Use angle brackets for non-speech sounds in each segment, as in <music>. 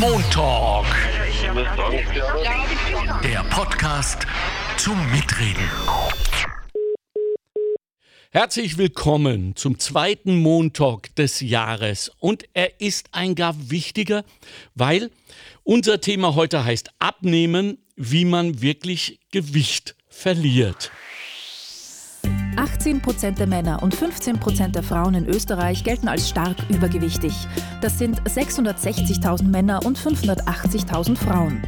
Montalk. Der Podcast zum Mitreden. Herzlich willkommen zum zweiten Montalk des Jahres. Und er ist ein gar wichtiger, weil unser Thema heute heißt Abnehmen, wie man wirklich Gewicht verliert. 18 Prozent der Männer und 15 Prozent der Frauen in Österreich gelten als stark übergewichtig. Das sind 660.000 Männer und 580.000 Frauen.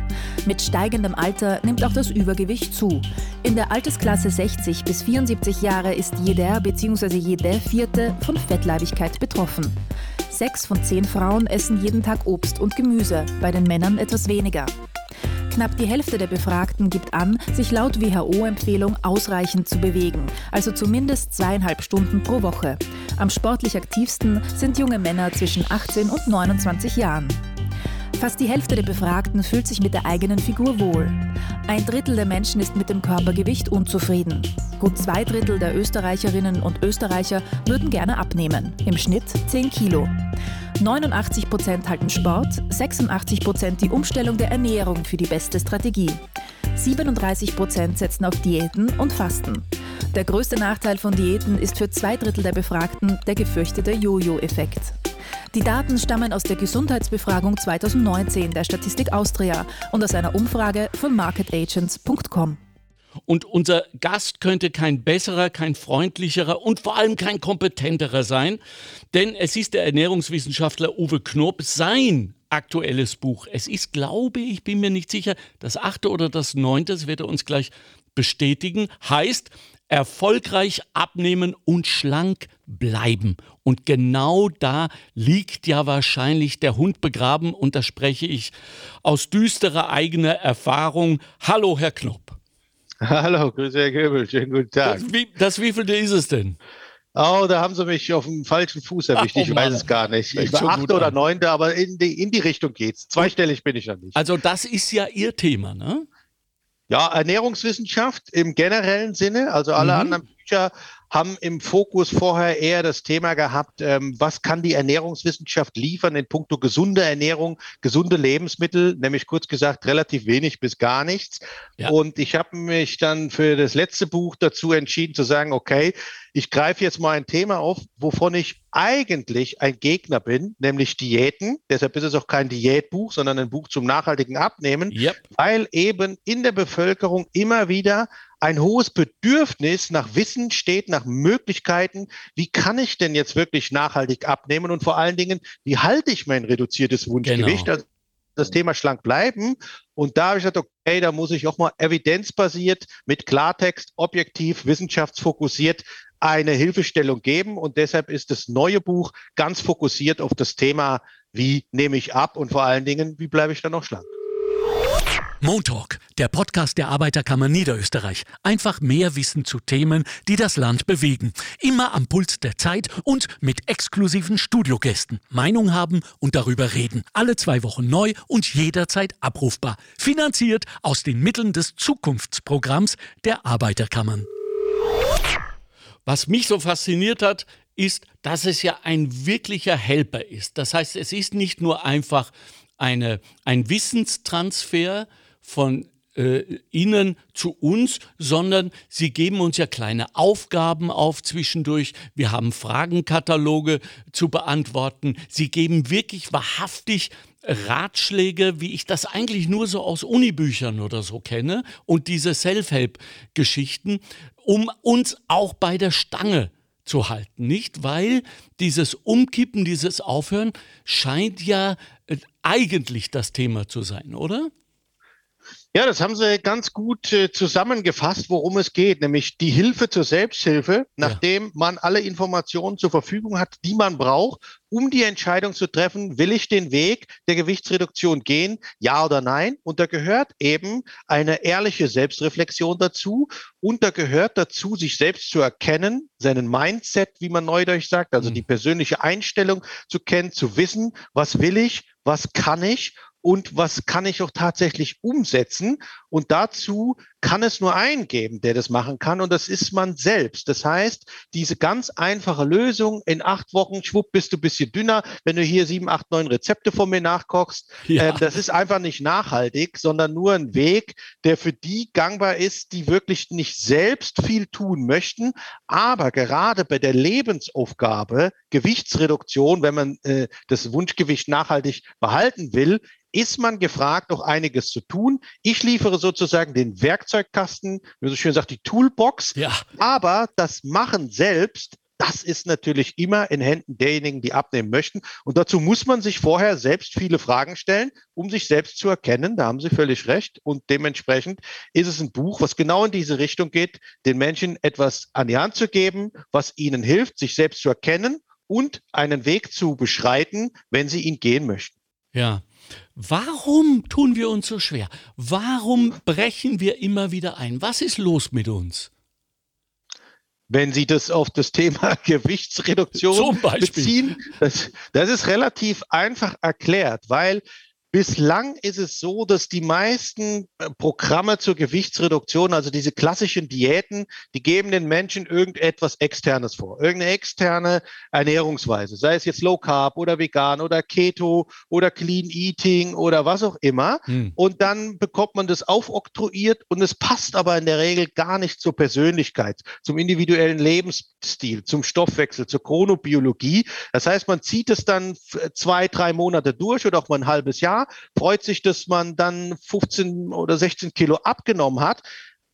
Mit steigendem Alter nimmt auch das Übergewicht zu. In der Altersklasse 60 bis 74 Jahre ist jeder bzw. jede vierte von Fettleibigkeit betroffen. Sechs von zehn Frauen essen jeden Tag Obst und Gemüse, bei den Männern etwas weniger. Knapp die Hälfte der Befragten gibt an, sich laut WHO-Empfehlung ausreichend zu bewegen, also zumindest zweieinhalb Stunden pro Woche. Am sportlich aktivsten sind junge Männer zwischen 18 und 29 Jahren. Fast die Hälfte der Befragten fühlt sich mit der eigenen Figur wohl. Ein Drittel der Menschen ist mit dem Körpergewicht unzufrieden. Gut zwei Drittel der Österreicherinnen und Österreicher würden gerne abnehmen, im Schnitt 10 Kilo. 89 Prozent halten Sport, 86 Prozent die Umstellung der Ernährung für die beste Strategie. 37 Prozent setzen auf Diäten und Fasten. Der größte Nachteil von Diäten ist für zwei Drittel der Befragten der gefürchtete Jojo-Effekt. Die Daten stammen aus der Gesundheitsbefragung 2019 der Statistik Austria und aus einer Umfrage von marketagents.com. Und unser Gast könnte kein besserer, kein freundlicherer und vor allem kein kompetenterer sein, denn es ist der Ernährungswissenschaftler Uwe Knob. Sein aktuelles Buch, es ist, glaube ich, bin mir nicht sicher, das achte oder das neunte, das wird er uns gleich bestätigen, heißt erfolgreich abnehmen und schlank bleiben. Und genau da liegt ja wahrscheinlich der Hund begraben und da spreche ich aus düsterer eigener Erfahrung. Hallo, Herr Knob. <laughs> Hallo, grüße Herr Göbel, schönen guten Tag. Das, wie, das wievielte ist es denn? Oh, da haben Sie mich auf dem falschen Fuß erwischt. Ach, oh ich weiß es gar nicht. Ich war achte oder neunte, aber in die, in die Richtung geht's. Zweistellig bin ich ja nicht. Also das ist ja Ihr Thema, ne? Ja, Ernährungswissenschaft im generellen Sinne. Also alle mhm. anderen Bücher haben im Fokus vorher eher das Thema gehabt, ähm, was kann die Ernährungswissenschaft liefern in puncto gesunde Ernährung, gesunde Lebensmittel, nämlich kurz gesagt relativ wenig bis gar nichts. Ja. Und ich habe mich dann für das letzte Buch dazu entschieden zu sagen, okay, ich greife jetzt mal ein Thema auf, wovon ich eigentlich ein Gegner bin, nämlich Diäten. Deshalb ist es auch kein Diätbuch, sondern ein Buch zum nachhaltigen Abnehmen, yep. weil eben in der Bevölkerung immer wieder ein hohes Bedürfnis nach Wissen steht, nach Möglichkeiten. Wie kann ich denn jetzt wirklich nachhaltig abnehmen? Und vor allen Dingen, wie halte ich mein reduziertes Wunschgewicht? Genau. Also das Thema schlank bleiben. Und da habe ich gesagt, okay, da muss ich auch mal evidenzbasiert mit Klartext, objektiv, wissenschaftsfokussiert eine Hilfestellung geben. Und deshalb ist das neue Buch ganz fokussiert auf das Thema, wie nehme ich ab und vor allen Dingen, wie bleibe ich dann noch schlank. Montalk, der Podcast der Arbeiterkammer Niederösterreich. Einfach mehr Wissen zu Themen, die das Land bewegen. Immer am Puls der Zeit und mit exklusiven Studiogästen. Meinung haben und darüber reden. Alle zwei Wochen neu und jederzeit abrufbar. Finanziert aus den Mitteln des Zukunftsprogramms der Arbeiterkammern. Was mich so fasziniert hat, ist, dass es ja ein wirklicher Helper ist. Das heißt, es ist nicht nur einfach eine, ein Wissenstransfer, von äh, Ihnen zu uns, sondern Sie geben uns ja kleine Aufgaben auf zwischendurch. Wir haben Fragenkataloge zu beantworten. Sie geben wirklich wahrhaftig Ratschläge, wie ich das eigentlich nur so aus Unibüchern oder so kenne und diese Self-Help-Geschichten, um uns auch bei der Stange zu halten, nicht? Weil dieses Umkippen, dieses Aufhören scheint ja äh, eigentlich das Thema zu sein, oder? Ja, das haben Sie ganz gut äh, zusammengefasst, worum es geht, nämlich die Hilfe zur Selbsthilfe, nachdem ja. man alle Informationen zur Verfügung hat, die man braucht, um die Entscheidung zu treffen, will ich den Weg der Gewichtsreduktion gehen, ja oder nein? Und da gehört eben eine ehrliche Selbstreflexion dazu und da gehört dazu, sich selbst zu erkennen, seinen Mindset, wie man neudeutsch sagt, also mhm. die persönliche Einstellung zu kennen, zu wissen, was will ich, was kann ich und was kann ich auch tatsächlich umsetzen. Und dazu kann es nur einen geben, der das machen kann und das ist man selbst. Das heißt, diese ganz einfache Lösung, in acht Wochen, schwupp, bist du ein bisschen dünner, wenn du hier sieben, acht, neun Rezepte von mir nachkochst, ja. äh, das ist einfach nicht nachhaltig, sondern nur ein Weg, der für die gangbar ist, die wirklich nicht selbst viel tun möchten, aber gerade bei der Lebensaufgabe Gewichtsreduktion, wenn man äh, das Wunschgewicht nachhaltig behalten will, ist man gefragt, noch einiges zu tun. Ich liefere sozusagen den Werkzeugkasten, wie so schön sagt, die Toolbox. Ja. Aber das Machen selbst, das ist natürlich immer in Händen derjenigen, die abnehmen möchten. Und dazu muss man sich vorher selbst viele Fragen stellen, um sich selbst zu erkennen. Da haben Sie völlig recht. Und dementsprechend ist es ein Buch, was genau in diese Richtung geht, den Menschen etwas an die Hand zu geben, was ihnen hilft, sich selbst zu erkennen und einen Weg zu beschreiten, wenn sie ihn gehen möchten. Ja. Warum tun wir uns so schwer? Warum brechen wir immer wieder ein? Was ist los mit uns? Wenn Sie das auf das Thema <laughs> Gewichtsreduktion beziehen, das, das ist relativ einfach erklärt, weil Bislang ist es so, dass die meisten äh, Programme zur Gewichtsreduktion, also diese klassischen Diäten, die geben den Menschen irgendetwas Externes vor. Irgendeine externe Ernährungsweise, sei es jetzt Low Carb oder vegan oder Keto oder Clean Eating oder was auch immer. Hm. Und dann bekommt man das aufoktroyiert und es passt aber in der Regel gar nicht zur Persönlichkeit, zum individuellen Lebensstil, zum Stoffwechsel, zur Chronobiologie. Das heißt, man zieht es dann zwei, drei Monate durch oder auch mal ein halbes Jahr freut sich, dass man dann 15 oder 16 Kilo abgenommen hat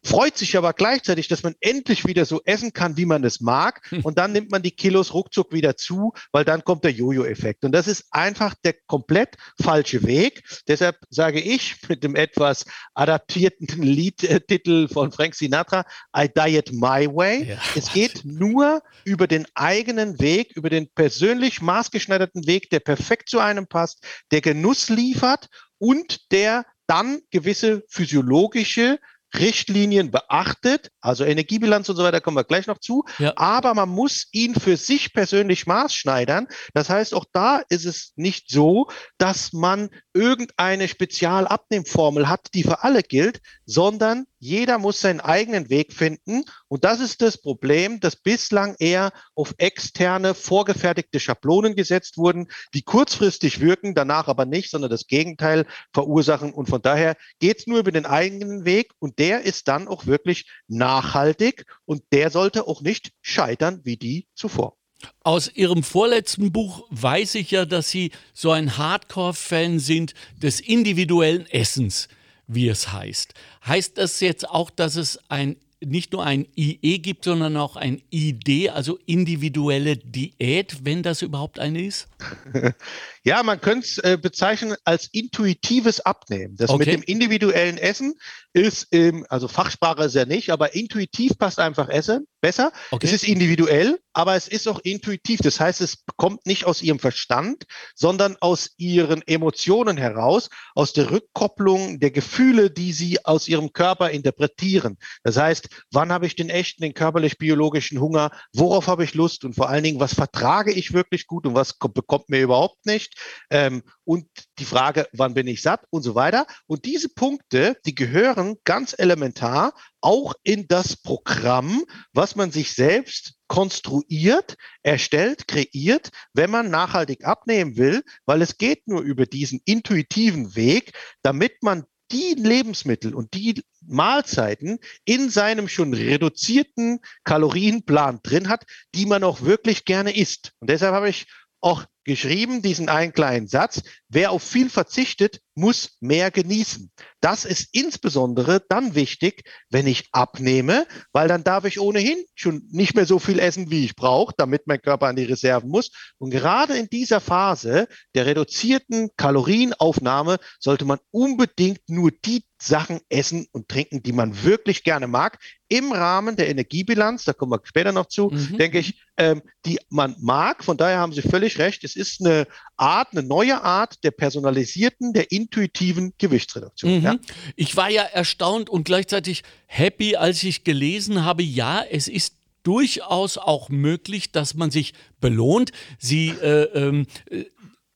freut sich aber gleichzeitig, dass man endlich wieder so essen kann, wie man es mag. Hm. Und dann nimmt man die Kilos ruckzuck wieder zu, weil dann kommt der Jojo-Effekt. Und das ist einfach der komplett falsche Weg. Deshalb sage ich mit dem etwas adaptierten <laughs> Liedtitel von Frank Sinatra, I Diet My Way. Ja, es geht nur über den eigenen Weg, über den persönlich maßgeschneiderten Weg, der perfekt zu einem passt, der Genuss liefert und der dann gewisse physiologische Richtlinien beachtet, also Energiebilanz und so weiter kommen wir gleich noch zu, ja. aber man muss ihn für sich persönlich maßschneidern. Das heißt, auch da ist es nicht so, dass man irgendeine Spezialabnehmformel hat, die für alle gilt, sondern jeder muss seinen eigenen Weg finden. Und das ist das Problem, dass bislang eher auf externe, vorgefertigte Schablonen gesetzt wurden, die kurzfristig wirken, danach aber nicht, sondern das Gegenteil verursachen. Und von daher geht es nur über den eigenen Weg und der ist dann auch wirklich nachhaltig und der sollte auch nicht scheitern wie die zuvor. Aus Ihrem vorletzten Buch weiß ich ja, dass Sie so ein Hardcore-Fan sind des individuellen Essens wie es heißt. Heißt das jetzt auch, dass es ein nicht nur ein IE gibt, sondern auch ein ID, also individuelle Diät, wenn das überhaupt eine ist? <laughs> Ja, man könnte es äh, bezeichnen als intuitives Abnehmen. Das okay. mit dem individuellen Essen ist, ähm, also Fachsprache ist ja nicht, aber intuitiv passt einfach Essen besser. Okay. Es ist individuell, aber es ist auch intuitiv. Das heißt, es kommt nicht aus ihrem Verstand, sondern aus ihren Emotionen heraus, aus der Rückkopplung der Gefühle, die sie aus ihrem Körper interpretieren. Das heißt, wann habe ich den echten, den körperlich-biologischen Hunger? Worauf habe ich Lust? Und vor allen Dingen, was vertrage ich wirklich gut und was bekommt mir überhaupt nicht? Nicht. Ähm, und die Frage, wann bin ich satt und so weiter. Und diese Punkte, die gehören ganz elementar auch in das Programm, was man sich selbst konstruiert, erstellt, kreiert, wenn man nachhaltig abnehmen will, weil es geht nur über diesen intuitiven Weg, damit man die Lebensmittel und die Mahlzeiten in seinem schon reduzierten Kalorienplan drin hat, die man auch wirklich gerne isst. Und deshalb habe ich auch geschrieben, diesen einen kleinen Satz, wer auf viel verzichtet, muss mehr genießen. Das ist insbesondere dann wichtig, wenn ich abnehme, weil dann darf ich ohnehin schon nicht mehr so viel essen, wie ich brauche, damit mein Körper an die Reserven muss. Und gerade in dieser Phase der reduzierten Kalorienaufnahme sollte man unbedingt nur die Sachen essen und trinken, die man wirklich gerne mag, im Rahmen der Energiebilanz, da kommen wir später noch zu, mhm. denke ich, ähm, die man mag. Von daher haben Sie völlig recht. Es ist eine Art, eine neue Art der personalisierten, der intuitiven Gewichtsreduktion. Mhm. Ja? Ich war ja erstaunt und gleichzeitig happy, als ich gelesen habe, ja, es ist durchaus auch möglich, dass man sich belohnt. Sie äh, ähm,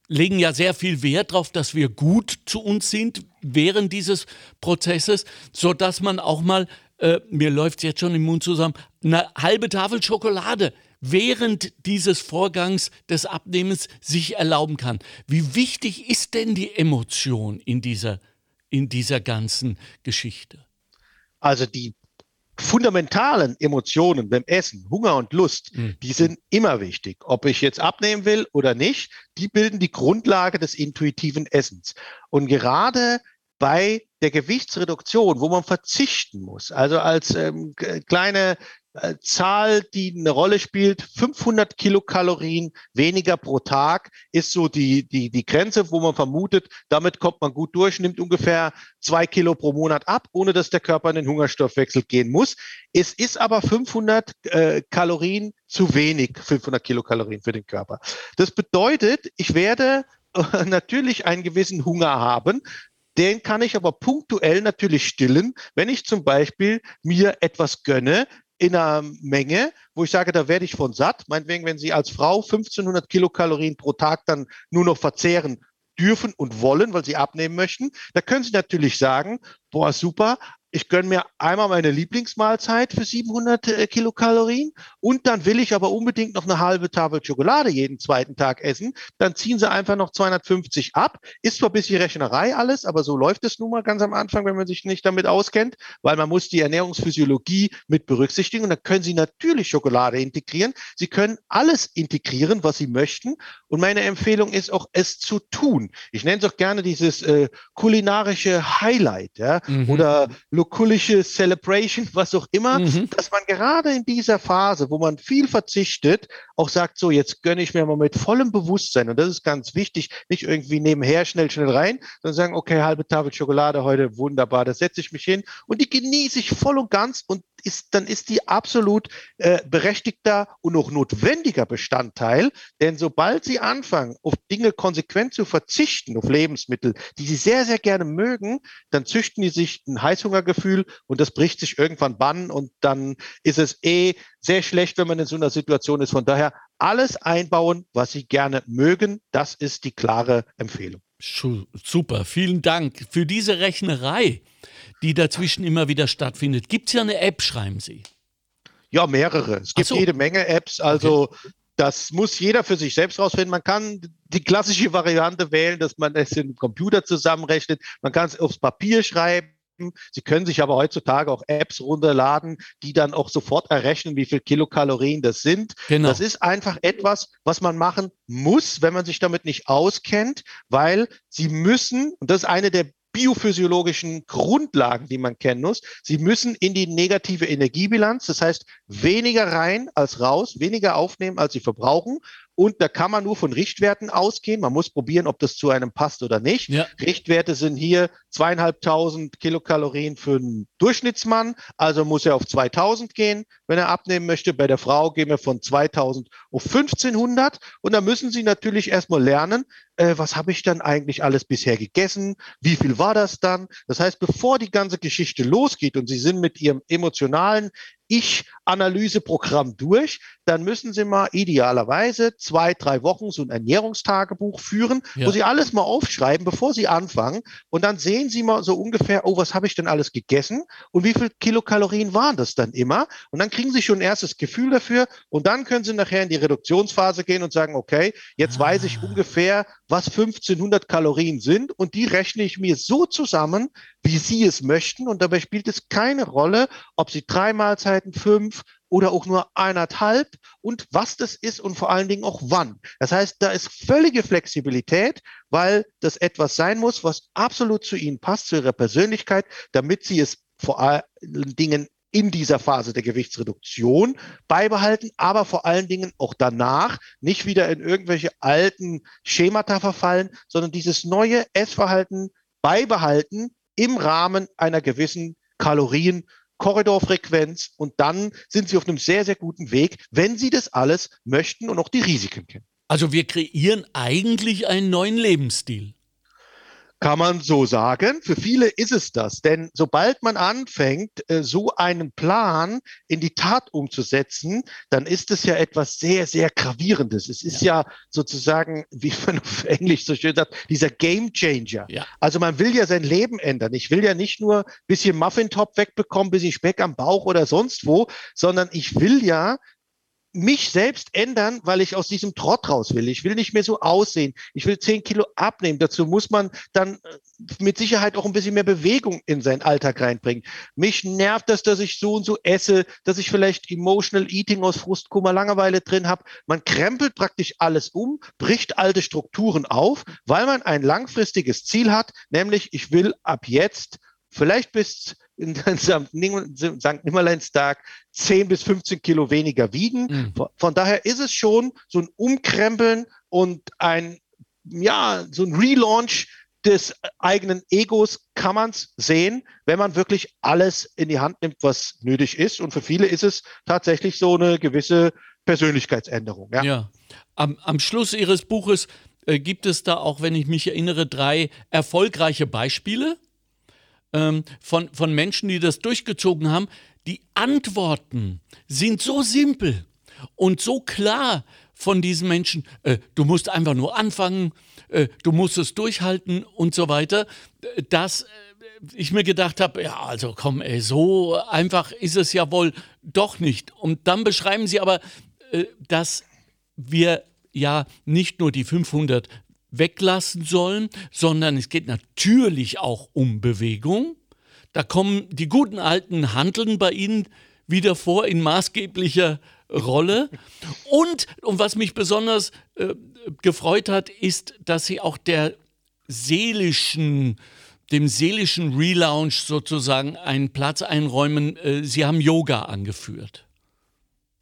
legen ja sehr viel Wert darauf, dass wir gut zu uns sind während dieses Prozesses, sodass man auch mal, äh, mir läuft es jetzt schon im Mund zusammen, eine halbe Tafel Schokolade während dieses Vorgangs des Abnehmens sich erlauben kann. Wie wichtig ist denn die Emotion in dieser, in dieser ganzen Geschichte? Also die fundamentalen Emotionen beim Essen, Hunger und Lust, mhm. die sind immer wichtig. Ob ich jetzt abnehmen will oder nicht, die bilden die Grundlage des intuitiven Essens. Und gerade bei der Gewichtsreduktion, wo man verzichten muss, also als ähm, kleine Zahl, die eine Rolle spielt, 500 Kilokalorien weniger pro Tag ist so die, die, die Grenze, wo man vermutet, damit kommt man gut durch, nimmt ungefähr zwei Kilo pro Monat ab, ohne dass der Körper in den Hungerstoffwechsel gehen muss. Es ist aber 500 äh, Kalorien zu wenig, 500 Kilokalorien für den Körper. Das bedeutet, ich werde äh, natürlich einen gewissen Hunger haben, den kann ich aber punktuell natürlich stillen, wenn ich zum Beispiel mir etwas gönne, in einer Menge, wo ich sage, da werde ich von satt. Meinetwegen, wenn Sie als Frau 1500 Kilokalorien pro Tag dann nur noch verzehren dürfen und wollen, weil Sie abnehmen möchten, da können Sie natürlich sagen, boah, super, ich gönne mir einmal meine Lieblingsmahlzeit für 700 äh, Kilokalorien und dann will ich aber unbedingt noch eine halbe Tafel Schokolade jeden zweiten Tag essen. Dann ziehen sie einfach noch 250 ab. Ist zwar ein bisschen Rechnerei alles, aber so läuft es nun mal ganz am Anfang, wenn man sich nicht damit auskennt, weil man muss die Ernährungsphysiologie mit berücksichtigen und dann können Sie natürlich Schokolade integrieren. Sie können alles integrieren, was Sie möchten. Und meine Empfehlung ist auch, es zu tun. Ich nenne es auch gerne dieses äh, kulinarische Highlight ja? Mhm. oder lokulische Celebration, was auch immer, mhm. dass man gerade in dieser Phase, wo man viel verzichtet, auch sagt, so, jetzt gönne ich mir mal mit vollem Bewusstsein. Und das ist ganz wichtig, nicht irgendwie nebenher schnell, schnell rein, sondern sagen, okay, halbe Tafel Schokolade heute, wunderbar, da setze ich mich hin und die genieße ich voll und ganz und ist, dann ist die absolut äh, berechtigter und auch notwendiger Bestandteil. Denn sobald Sie anfangen, auf Dinge konsequent zu verzichten, auf Lebensmittel, die Sie sehr, sehr gerne mögen, dann züchten die sich ein Heißhungergefühl und das bricht sich irgendwann Bann und dann ist es eh sehr schlecht, wenn man in so einer Situation ist. Von daher alles einbauen, was Sie gerne mögen. Das ist die klare Empfehlung. Super, vielen Dank für diese Rechnerei die dazwischen immer wieder stattfindet. Gibt es ja eine App, schreiben Sie? Ja, mehrere. Es gibt so. jede Menge Apps. Also okay. das muss jeder für sich selbst rausfinden. Man kann die klassische Variante wählen, dass man es im Computer zusammenrechnet. Man kann es aufs Papier schreiben. Sie können sich aber heutzutage auch Apps runterladen, die dann auch sofort errechnen, wie viel Kilokalorien das sind. Genau. Das ist einfach etwas, was man machen muss, wenn man sich damit nicht auskennt, weil Sie müssen, und das ist eine der biophysiologischen Grundlagen, die man kennen muss. Sie müssen in die negative Energiebilanz, das heißt weniger rein als raus, weniger aufnehmen, als sie verbrauchen. Und da kann man nur von Richtwerten ausgehen. Man muss probieren, ob das zu einem passt oder nicht. Ja. Richtwerte sind hier zweieinhalbtausend Kilokalorien für einen Durchschnittsmann. Also muss er auf 2000 gehen, wenn er abnehmen möchte. Bei der Frau gehen wir von 2000 auf 1500. Und da müssen Sie natürlich erstmal lernen, äh, was habe ich dann eigentlich alles bisher gegessen? Wie viel war das dann? Das heißt, bevor die ganze Geschichte losgeht und Sie sind mit Ihrem emotionalen ich-Analyseprogramm durch, dann müssen Sie mal idealerweise zwei, drei Wochen so ein Ernährungstagebuch führen, ja. wo Sie alles mal aufschreiben, bevor Sie anfangen. Und dann sehen Sie mal so ungefähr, oh, was habe ich denn alles gegessen und wie viel Kilokalorien waren das dann immer? Und dann kriegen Sie schon ein erstes Gefühl dafür und dann können Sie nachher in die Reduktionsphase gehen und sagen, okay, jetzt ah. weiß ich ah. ungefähr, was 1500 Kalorien sind und die rechne ich mir so zusammen, wie Sie es möchten. Und dabei spielt es keine Rolle, ob Sie drei Mahlzeiten, fünf oder auch nur eineinhalb und was das ist und vor allen Dingen auch wann. Das heißt, da ist völlige Flexibilität, weil das etwas sein muss, was absolut zu Ihnen passt, zu Ihrer Persönlichkeit, damit Sie es vor allen Dingen in dieser Phase der Gewichtsreduktion beibehalten, aber vor allen Dingen auch danach nicht wieder in irgendwelche alten Schemata verfallen, sondern dieses neue Essverhalten beibehalten im Rahmen einer gewissen Kalorien-Korridorfrequenz und dann sind Sie auf einem sehr, sehr guten Weg, wenn Sie das alles möchten und auch die Risiken kennen. Also wir kreieren eigentlich einen neuen Lebensstil. Kann man so sagen. Für viele ist es das. Denn sobald man anfängt, äh, so einen Plan in die Tat umzusetzen, dann ist es ja etwas sehr, sehr Gravierendes. Es ist ja, ja sozusagen, <laughs> wie man auf Englisch so schön sagt, dieser Game Changer. Ja. Also man will ja sein Leben ändern. Ich will ja nicht nur ein bisschen Muffintop wegbekommen, ein bisschen Speck am Bauch oder sonst wo, sondern ich will ja mich selbst ändern, weil ich aus diesem Trott raus will. Ich will nicht mehr so aussehen. Ich will zehn Kilo abnehmen. Dazu muss man dann äh, mit Sicherheit auch ein bisschen mehr Bewegung in seinen Alltag reinbringen. Mich nervt das, dass ich so und so esse, dass ich vielleicht Emotional Eating aus Frust, Kummer, Langeweile drin habe. Man krempelt praktisch alles um, bricht alte Strukturen auf, weil man ein langfristiges Ziel hat, nämlich ich will ab jetzt vielleicht bis in St. Nimmerleinstag 10 bis 15 Kilo weniger wiegen. Mhm. Von daher ist es schon so ein Umkrempeln und ein, ja, so ein Relaunch des eigenen Egos kann man es sehen, wenn man wirklich alles in die Hand nimmt, was nötig ist. Und für viele ist es tatsächlich so eine gewisse Persönlichkeitsänderung. Ja, ja. Am, am Schluss Ihres Buches äh, gibt es da auch, wenn ich mich erinnere, drei erfolgreiche Beispiele ähm, von, von Menschen, die das durchgezogen haben, die Antworten sind so simpel und so klar von diesen Menschen. Äh, du musst einfach nur anfangen, äh, du musst es durchhalten und so weiter, dass äh, ich mir gedacht habe, ja, also komm, ey, so einfach ist es ja wohl doch nicht. Und dann beschreiben sie aber, äh, dass wir ja nicht nur die 500 weglassen sollen, sondern es geht natürlich auch um Bewegung. Da kommen die guten alten Handeln bei Ihnen wieder vor in maßgeblicher Rolle. Und, und was mich besonders äh, gefreut hat, ist, dass Sie auch der seelischen, dem seelischen Relaunch sozusagen einen Platz einräumen. Äh, Sie haben Yoga angeführt.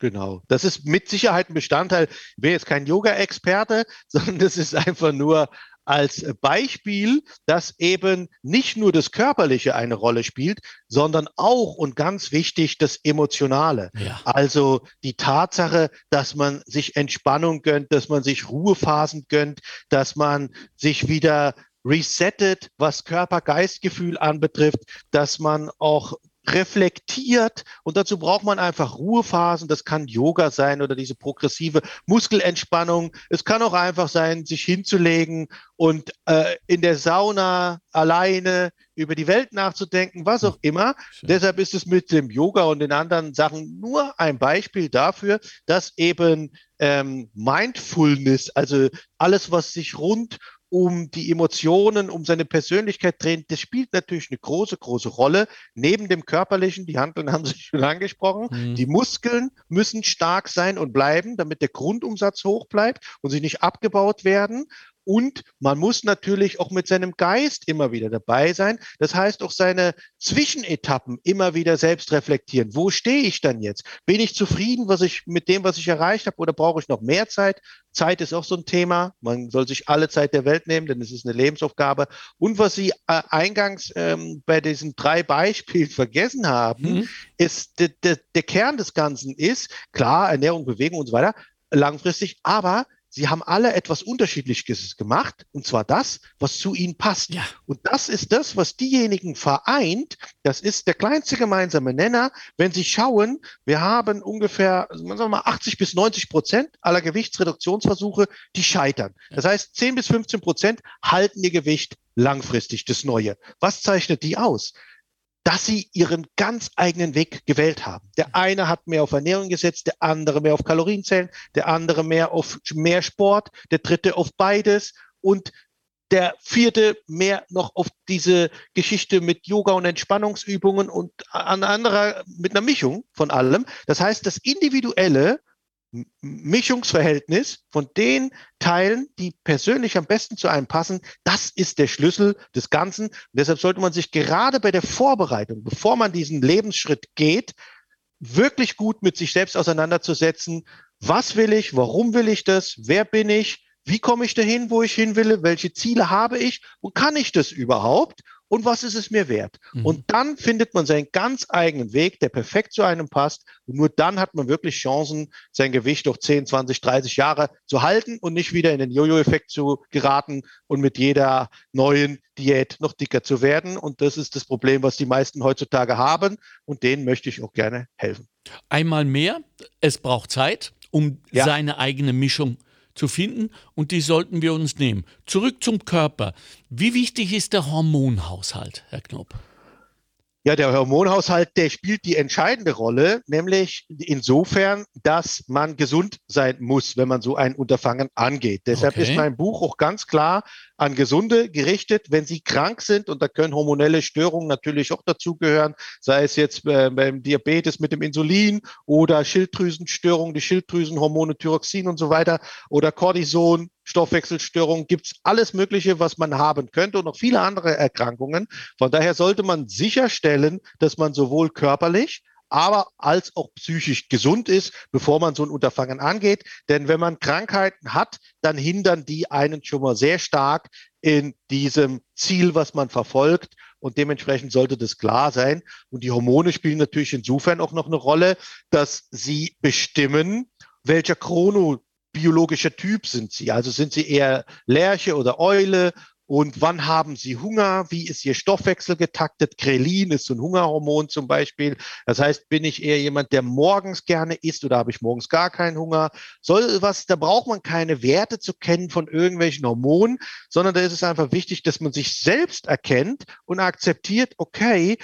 Genau. Das ist mit Sicherheit ein Bestandteil. Ich bin jetzt kein Yoga-Experte, <laughs> sondern das ist einfach nur als Beispiel, dass eben nicht nur das Körperliche eine Rolle spielt, sondern auch und ganz wichtig das Emotionale. Ja. Also die Tatsache, dass man sich Entspannung gönnt, dass man sich Ruhephasen gönnt, dass man sich wieder resettet, was Körper-Geist-Gefühl anbetrifft, dass man auch reflektiert und dazu braucht man einfach Ruhephasen. Das kann Yoga sein oder diese progressive Muskelentspannung. Es kann auch einfach sein, sich hinzulegen und äh, in der Sauna alleine über die Welt nachzudenken, was auch immer. Schön. Deshalb ist es mit dem Yoga und den anderen Sachen nur ein Beispiel dafür, dass eben ähm, Mindfulness, also alles, was sich rund um die Emotionen, um seine Persönlichkeit drehen, das spielt natürlich eine große, große Rolle. Neben dem körperlichen, die Handeln <laughs> haben Sie schon angesprochen, mhm. die Muskeln müssen stark sein und bleiben, damit der Grundumsatz hoch bleibt und sie nicht abgebaut werden. Und man muss natürlich auch mit seinem Geist immer wieder dabei sein. Das heißt auch seine Zwischenetappen immer wieder selbst reflektieren. Wo stehe ich dann jetzt? Bin ich zufrieden, was ich mit dem, was ich erreicht habe, oder brauche ich noch mehr Zeit? Zeit ist auch so ein Thema. Man soll sich alle Zeit der Welt nehmen, denn es ist eine Lebensaufgabe. Und was Sie äh, eingangs ähm, bei diesen drei Beispielen <laughs> vergessen haben, mhm. ist de, de, der Kern des Ganzen ist klar Ernährung, Bewegung und so weiter langfristig, aber Sie haben alle etwas Unterschiedliches gemacht, und zwar das, was zu ihnen passt. Ja. Und das ist das, was diejenigen vereint. Das ist der kleinste gemeinsame Nenner. Wenn Sie schauen, wir haben ungefähr, sagen wir mal, 80 bis 90 Prozent aller Gewichtsreduktionsversuche, die scheitern. Das heißt, 10 bis 15 Prozent halten ihr Gewicht langfristig, das Neue. Was zeichnet die aus? Dass sie ihren ganz eigenen Weg gewählt haben. Der eine hat mehr auf Ernährung gesetzt, der andere mehr auf Kalorienzellen, der andere mehr auf mehr Sport, der dritte auf beides und der vierte mehr noch auf diese Geschichte mit Yoga und Entspannungsübungen und an anderer mit einer Mischung von allem. Das heißt, das Individuelle Mischungsverhältnis von den Teilen, die persönlich am besten zu einem passen, das ist der Schlüssel des Ganzen. Und deshalb sollte man sich gerade bei der Vorbereitung, bevor man diesen Lebensschritt geht, wirklich gut mit sich selbst auseinanderzusetzen. Was will ich? Warum will ich das? Wer bin ich? Wie komme ich dahin, wo ich hin will? Welche Ziele habe ich? Und kann ich das überhaupt? Und was ist es mir wert? Mhm. Und dann findet man seinen ganz eigenen Weg, der perfekt zu einem passt. Und nur dann hat man wirklich Chancen, sein Gewicht noch 10, 20, 30 Jahre zu halten und nicht wieder in den Jojo-Effekt zu geraten und mit jeder neuen Diät noch dicker zu werden. Und das ist das Problem, was die meisten heutzutage haben. Und denen möchte ich auch gerne helfen. Einmal mehr, es braucht Zeit, um ja. seine eigene Mischung zu zu finden und die sollten wir uns nehmen. Zurück zum Körper. Wie wichtig ist der Hormonhaushalt, Herr Knopp? Ja, der Hormonhaushalt, der spielt die entscheidende Rolle, nämlich insofern, dass man gesund sein muss, wenn man so ein Unterfangen angeht. Deshalb okay. ist mein Buch auch ganz klar an Gesunde gerichtet, wenn sie krank sind. Und da können hormonelle Störungen natürlich auch dazugehören, sei es jetzt äh, beim Diabetes mit dem Insulin oder Schilddrüsenstörungen, die Schilddrüsenhormone, Thyroxin und so weiter oder Cortison, Stoffwechselstörungen, gibt's alles Mögliche, was man haben könnte und noch viele andere Erkrankungen. Von daher sollte man sicherstellen, dass man sowohl körperlich aber als auch psychisch gesund ist, bevor man so ein Unterfangen angeht. Denn wenn man Krankheiten hat, dann hindern die einen schon mal sehr stark in diesem Ziel, was man verfolgt. Und dementsprechend sollte das klar sein. Und die Hormone spielen natürlich insofern auch noch eine Rolle, dass sie bestimmen, welcher chronobiologischer Typ sind sie. Also sind sie eher Lerche oder Eule und wann haben Sie Hunger? Wie ist Ihr Stoffwechsel getaktet? Krelin ist so ein Hungerhormon zum Beispiel. Das heißt, bin ich eher jemand, der morgens gerne isst oder habe ich morgens gar keinen Hunger? Soll was, da braucht man keine Werte zu kennen von irgendwelchen Hormonen, sondern da ist es einfach wichtig, dass man sich selbst erkennt und akzeptiert, okay,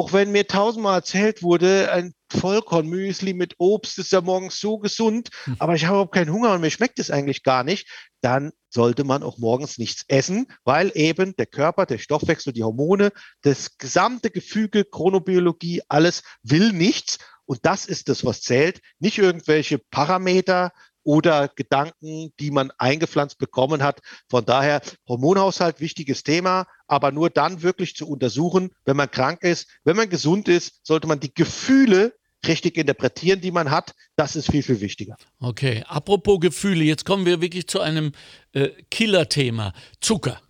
auch wenn mir tausendmal erzählt wurde, ein Vollkornmüsli mit Obst ist ja morgens so gesund, hm. aber ich habe überhaupt keinen Hunger und mir schmeckt es eigentlich gar nicht, dann sollte man auch morgens nichts essen, weil eben der Körper, der Stoffwechsel, die Hormone, das gesamte Gefüge, Chronobiologie, alles will nichts. Und das ist das, was zählt. Nicht irgendwelche Parameter, oder Gedanken, die man eingepflanzt bekommen hat. Von daher Hormonhaushalt, wichtiges Thema, aber nur dann wirklich zu untersuchen, wenn man krank ist. Wenn man gesund ist, sollte man die Gefühle richtig interpretieren, die man hat. Das ist viel, viel wichtiger. Okay, apropos Gefühle, jetzt kommen wir wirklich zu einem äh, Killer-Thema. Zucker.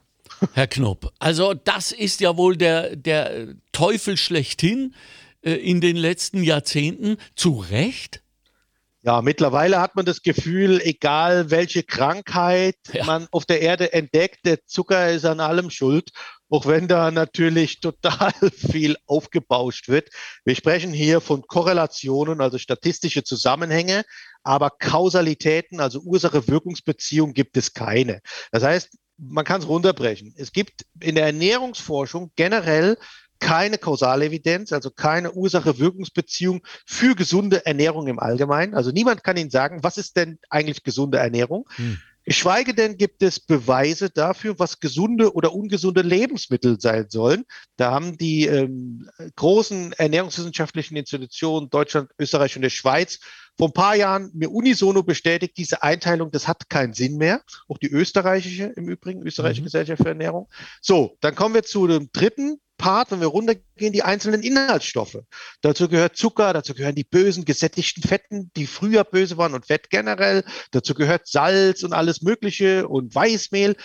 <laughs> Herr Knopp. Also das ist ja wohl der, der Teufel schlechthin äh, in den letzten Jahrzehnten. Zu Recht? Ja, mittlerweile hat man das Gefühl, egal welche Krankheit ja. man auf der Erde entdeckt, der Zucker ist an allem schuld, auch wenn da natürlich total <laughs> viel aufgebauscht wird. Wir sprechen hier von Korrelationen, also statistische Zusammenhänge, aber Kausalitäten, also Ursache-Wirkungsbeziehung gibt es keine. Das heißt, man kann es runterbrechen. Es gibt in der Ernährungsforschung generell keine Kausalevidenz, also keine Ursache-Wirkungsbeziehung für gesunde Ernährung im Allgemeinen. Also niemand kann Ihnen sagen, was ist denn eigentlich gesunde Ernährung? Hm. Geschweige denn gibt es Beweise dafür, was gesunde oder ungesunde Lebensmittel sein sollen. Da haben die ähm, großen ernährungswissenschaftlichen Institutionen Deutschland, Österreich und der Schweiz vor ein paar Jahren mir unisono bestätigt, diese Einteilung, das hat keinen Sinn mehr. Auch die österreichische im Übrigen, österreichische mhm. Gesellschaft für Ernährung. So, dann kommen wir zu dem dritten Part, wenn wir runtergehen, die einzelnen Inhaltsstoffe. Dazu gehört Zucker, dazu gehören die bösen gesättigten Fetten, die früher böse waren und Fett generell. Dazu gehört Salz und alles Mögliche und Weißmehl.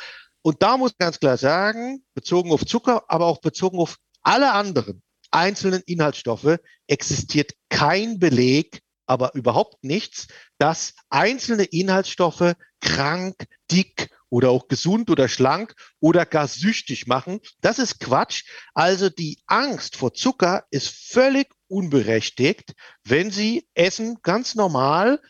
Und da muss ich ganz klar sagen, bezogen auf Zucker, aber auch bezogen auf alle anderen einzelnen Inhaltsstoffe, existiert kein Beleg, aber überhaupt nichts, dass einzelne Inhaltsstoffe krank, dick oder auch gesund oder schlank oder gar süchtig machen. Das ist Quatsch. Also die Angst vor Zucker ist völlig unberechtigt, wenn Sie essen ganz normal,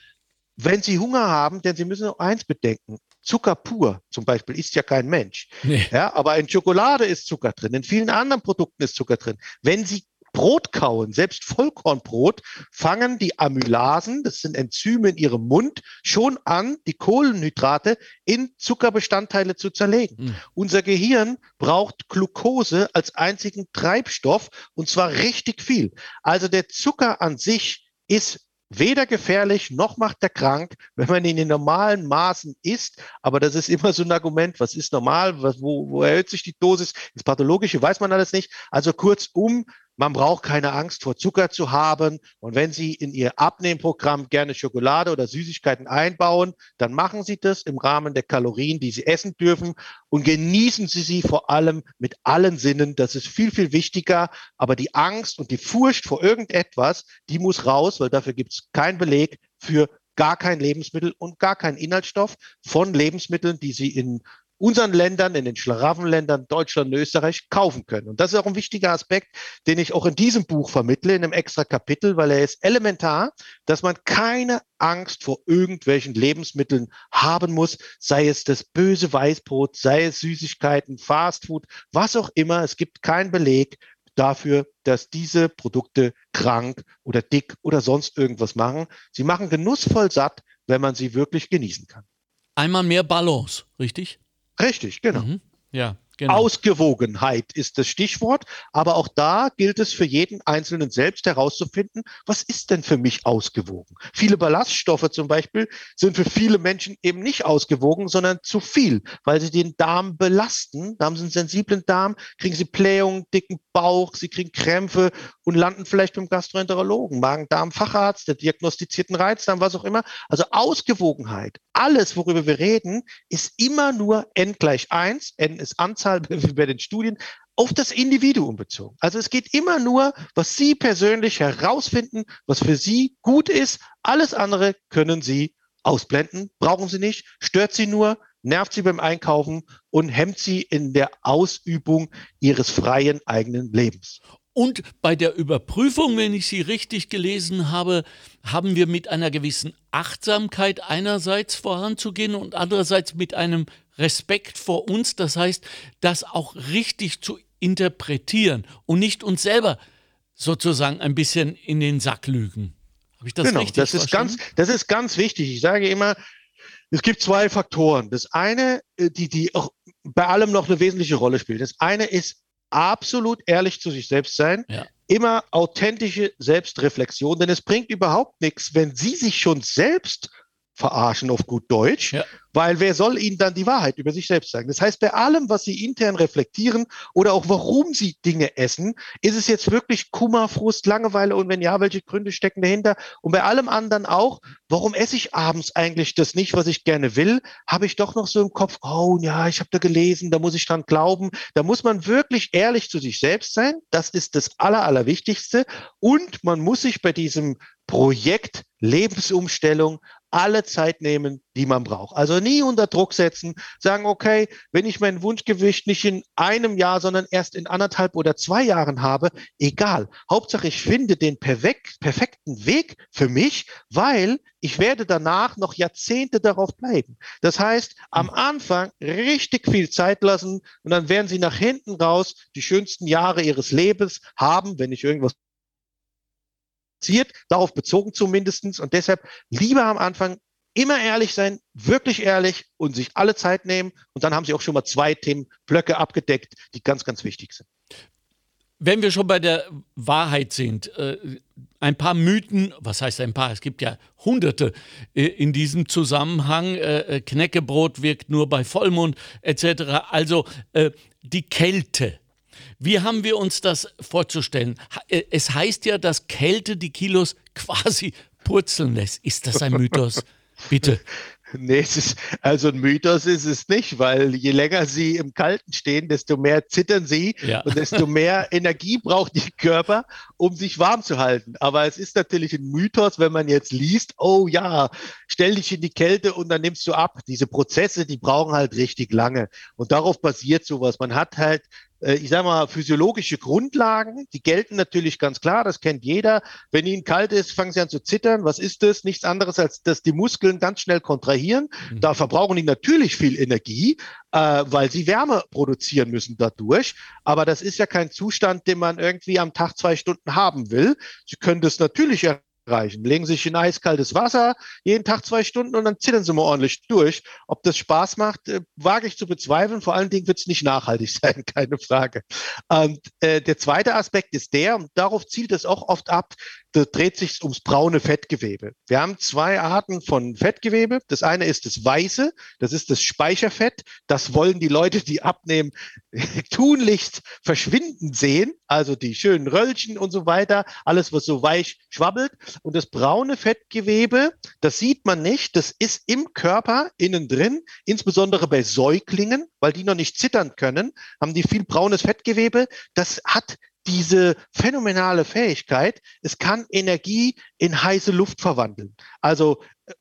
wenn Sie Hunger haben, denn Sie müssen noch eins bedenken. Zucker pur zum Beispiel isst ja kein Mensch. Nee. Ja, aber in Schokolade ist Zucker drin, in vielen anderen Produkten ist Zucker drin. Wenn Sie Brot kauen, selbst Vollkornbrot, fangen die Amylasen, das sind Enzyme in ihrem Mund, schon an, die Kohlenhydrate in Zuckerbestandteile zu zerlegen. Mhm. Unser Gehirn braucht Glucose als einzigen Treibstoff und zwar richtig viel. Also der Zucker an sich ist weder gefährlich noch macht er krank, wenn man ihn in normalen Maßen isst. Aber das ist immer so ein Argument, was ist normal, was, wo, wo erhöht sich die Dosis? Das Pathologische weiß man alles nicht. Also kurzum, man braucht keine Angst vor Zucker zu haben. Und wenn Sie in Ihr Abnehmprogramm gerne Schokolade oder Süßigkeiten einbauen, dann machen Sie das im Rahmen der Kalorien, die Sie essen dürfen. Und genießen Sie sie vor allem mit allen Sinnen. Das ist viel, viel wichtiger. Aber die Angst und die Furcht vor irgendetwas, die muss raus, weil dafür gibt es keinen Beleg für gar kein Lebensmittel und gar keinen Inhaltsstoff von Lebensmitteln, die Sie in unseren Ländern, in den Schlaraffenländern Deutschland und Österreich kaufen können. Und das ist auch ein wichtiger Aspekt, den ich auch in diesem Buch vermittle, in einem extra Kapitel, weil er ist elementar, dass man keine Angst vor irgendwelchen Lebensmitteln haben muss, sei es das böse Weißbrot, sei es Süßigkeiten, Fastfood, was auch immer. Es gibt keinen Beleg dafür, dass diese Produkte krank oder dick oder sonst irgendwas machen. Sie machen genussvoll satt, wenn man sie wirklich genießen kann. Einmal mehr Balance, richtig? Richtig, genau. Mhm. Ja. Genau. Ausgewogenheit ist das Stichwort. Aber auch da gilt es für jeden Einzelnen selbst herauszufinden, was ist denn für mich ausgewogen? Viele Ballaststoffe zum Beispiel sind für viele Menschen eben nicht ausgewogen, sondern zu viel, weil sie den Darm belasten. Da haben sie einen sensiblen Darm, kriegen sie Blähungen, dicken Bauch, sie kriegen Krämpfe und landen vielleicht beim Gastroenterologen, Magen-Darm-Facharzt, der diagnostizierten Reizdarm, was auch immer. Also Ausgewogenheit, alles, worüber wir reden, ist immer nur n gleich eins. n ist Anzahl Anzahl <laughs> bei den Studien auf das Individuum bezogen. Also es geht immer nur, was Sie persönlich herausfinden, was für Sie gut ist. Alles andere können Sie ausblenden, brauchen Sie nicht, stört Sie nur, nervt Sie beim Einkaufen und hemmt Sie in der Ausübung Ihres freien eigenen Lebens. Und bei der Überprüfung, wenn ich sie richtig gelesen habe, haben wir mit einer gewissen Achtsamkeit einerseits voranzugehen und andererseits mit einem Respekt vor uns, das heißt, das auch richtig zu interpretieren und nicht uns selber sozusagen ein bisschen in den Sack lügen. Habe ich das genau, richtig das ist ganz, Das ist ganz wichtig. Ich sage immer, es gibt zwei Faktoren. Das eine, äh, die, die auch bei allem noch eine wesentliche Rolle spielt. Das eine ist absolut ehrlich zu sich selbst sein. Ja. Immer authentische Selbstreflexion, denn es bringt überhaupt nichts, wenn Sie sich schon selbst verarschen auf gut Deutsch, ja. Weil wer soll Ihnen dann die Wahrheit über sich selbst sagen? Das heißt, bei allem, was Sie intern reflektieren oder auch warum Sie Dinge essen, ist es jetzt wirklich Kummer, Frust, Langeweile und wenn ja, welche Gründe stecken dahinter? Und bei allem anderen auch, warum esse ich abends eigentlich das nicht, was ich gerne will? Habe ich doch noch so im Kopf, oh ja, ich habe da gelesen, da muss ich dran glauben. Da muss man wirklich ehrlich zu sich selbst sein. Das ist das Aller, Allerwichtigste. Und man muss sich bei diesem Projekt Lebensumstellung alle Zeit nehmen, die man braucht. Also nie unter Druck setzen, sagen, okay, wenn ich mein Wunschgewicht nicht in einem Jahr, sondern erst in anderthalb oder zwei Jahren habe, egal. Hauptsache, ich finde den perfekt, perfekten Weg für mich, weil ich werde danach noch Jahrzehnte darauf bleiben. Das heißt, am Anfang richtig viel Zeit lassen und dann werden Sie nach hinten raus die schönsten Jahre Ihres Lebens haben, wenn ich irgendwas passiert, darauf bezogen zumindestens Und deshalb lieber am Anfang immer ehrlich sein, wirklich ehrlich und sich alle Zeit nehmen. Und dann haben Sie auch schon mal zwei Themenblöcke abgedeckt, die ganz, ganz wichtig sind. Wenn wir schon bei der Wahrheit sind, äh, ein paar Mythen, was heißt ein paar? Es gibt ja hunderte äh, in diesem Zusammenhang. Äh, Knäckebrot wirkt nur bei Vollmond etc. Also die Kälte wie haben wir uns das vorzustellen? Äh, es heißt ja, dass Kälte die Kilos <laughs> quasi purzeln lässt. Ist das ein Mythos? <laughs> Bitte. Nee, es ist, also ein Mythos ist es nicht, weil je länger sie im Kalten stehen, desto mehr zittern sie ja. und desto <laughs> mehr Energie braucht die Körper, um sich warm zu halten. Aber es ist natürlich ein Mythos, wenn man jetzt liest, oh ja, stell dich in die Kälte und dann nimmst du ab. Diese Prozesse, die brauchen halt richtig lange. Und darauf basiert sowas. Man hat halt ich sage mal, physiologische Grundlagen, die gelten natürlich ganz klar, das kennt jeder. Wenn Ihnen kalt ist, fangen Sie an zu zittern. Was ist das? Nichts anderes, als dass die Muskeln ganz schnell kontrahieren. Mhm. Da verbrauchen die natürlich viel Energie, äh, weil sie Wärme produzieren müssen dadurch. Aber das ist ja kein Zustand, den man irgendwie am Tag zwei Stunden haben will. Sie können das natürlich reichen. Legen sich in eiskaltes Wasser, jeden Tag zwei Stunden und dann zittern sie mal ordentlich durch. Ob das Spaß macht, äh, wage ich zu bezweifeln. Vor allen Dingen wird es nicht nachhaltig <laughs> sein, keine Frage. Und äh, der zweite Aspekt ist der, und darauf zielt es auch oft ab, dreht sich ums braune Fettgewebe. Wir haben zwei Arten von Fettgewebe. Das eine ist das weiße, das ist das Speicherfett. Das wollen die Leute, die abnehmen, <laughs> tunlichst verschwinden sehen. Also die schönen Röllchen und so weiter, alles, was so weich schwabbelt. Und das braune Fettgewebe, das sieht man nicht, das ist im Körper innen drin, insbesondere bei Säuglingen, weil die noch nicht zittern können, haben die viel braunes Fettgewebe. Das hat diese phänomenale Fähigkeit, es kann Energie in heiße Luft verwandeln. Also, äh,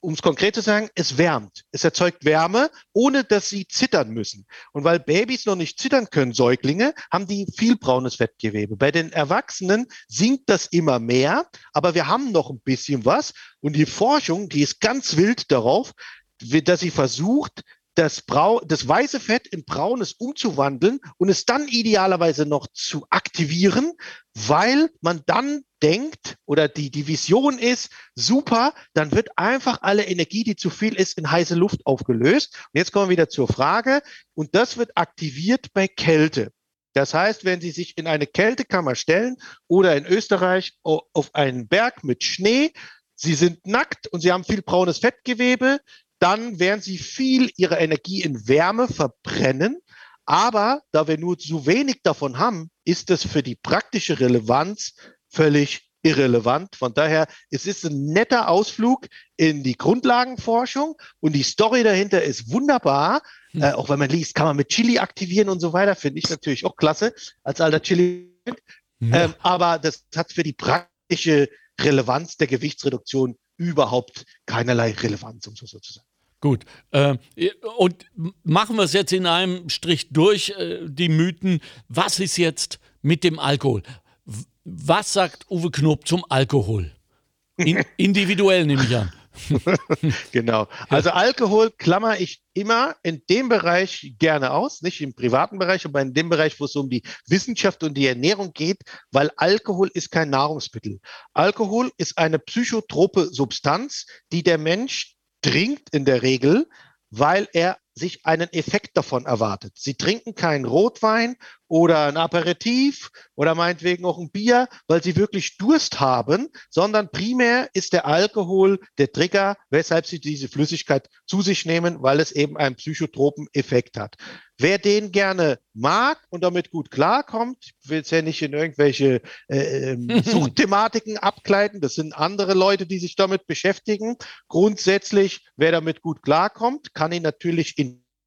um es konkret zu sagen, es wärmt. Es erzeugt Wärme, ohne dass sie zittern müssen. Und weil Babys noch nicht zittern können, Säuglinge, haben die viel braunes Fettgewebe. Bei den Erwachsenen sinkt das immer mehr, aber wir haben noch ein bisschen was. Und die Forschung, die ist ganz wild darauf, dass sie versucht, das, Brau das weiße Fett in braunes umzuwandeln und es dann idealerweise noch zu aktivieren, weil man dann denkt oder die, die Vision ist, super, dann wird einfach alle Energie, die zu viel ist, in heiße Luft aufgelöst. Und jetzt kommen wir wieder zur Frage und das wird aktiviert bei Kälte. Das heißt, wenn Sie sich in eine Kältekammer stellen oder in Österreich auf einen Berg mit Schnee, Sie sind nackt und Sie haben viel braunes Fettgewebe, dann werden sie viel ihrer Energie in Wärme verbrennen. Aber da wir nur zu wenig davon haben, ist es für die praktische Relevanz völlig irrelevant. Von daher, es ist ein netter Ausflug in die Grundlagenforschung und die Story dahinter ist wunderbar. Hm. Äh, auch wenn man liest, kann man mit Chili aktivieren und so weiter, finde ich natürlich auch klasse als alter Chili. Ja. Ähm, aber das hat für die praktische Relevanz der Gewichtsreduktion überhaupt keinerlei Relevanz, um so zu sagen. Gut. Äh, und machen wir es jetzt in einem Strich durch, äh, die Mythen. Was ist jetzt mit dem Alkohol? Was sagt Uwe Knob zum Alkohol? In, <laughs> individuell nehme ich an. <laughs> genau. Also Alkohol klammer ich immer in dem Bereich gerne aus, nicht im privaten Bereich, aber in dem Bereich, wo es um die Wissenschaft und die Ernährung geht, weil Alkohol ist kein Nahrungsmittel. Alkohol ist eine psychotrope Substanz, die der Mensch trinkt in der Regel, weil er sich einen Effekt davon erwartet. Sie trinken keinen Rotwein oder ein Aperitif oder meinetwegen auch ein Bier, weil sie wirklich Durst haben, sondern primär ist der Alkohol der Trigger, weshalb sie diese Flüssigkeit zu sich nehmen, weil es eben einen psychotropen Effekt hat. Wer den gerne mag und damit gut klarkommt, ich will es ja nicht in irgendwelche äh, ähm, <laughs> Suchthematiken abgleiten, das sind andere Leute, die sich damit beschäftigen. Grundsätzlich, wer damit gut klarkommt, kann ihn natürlich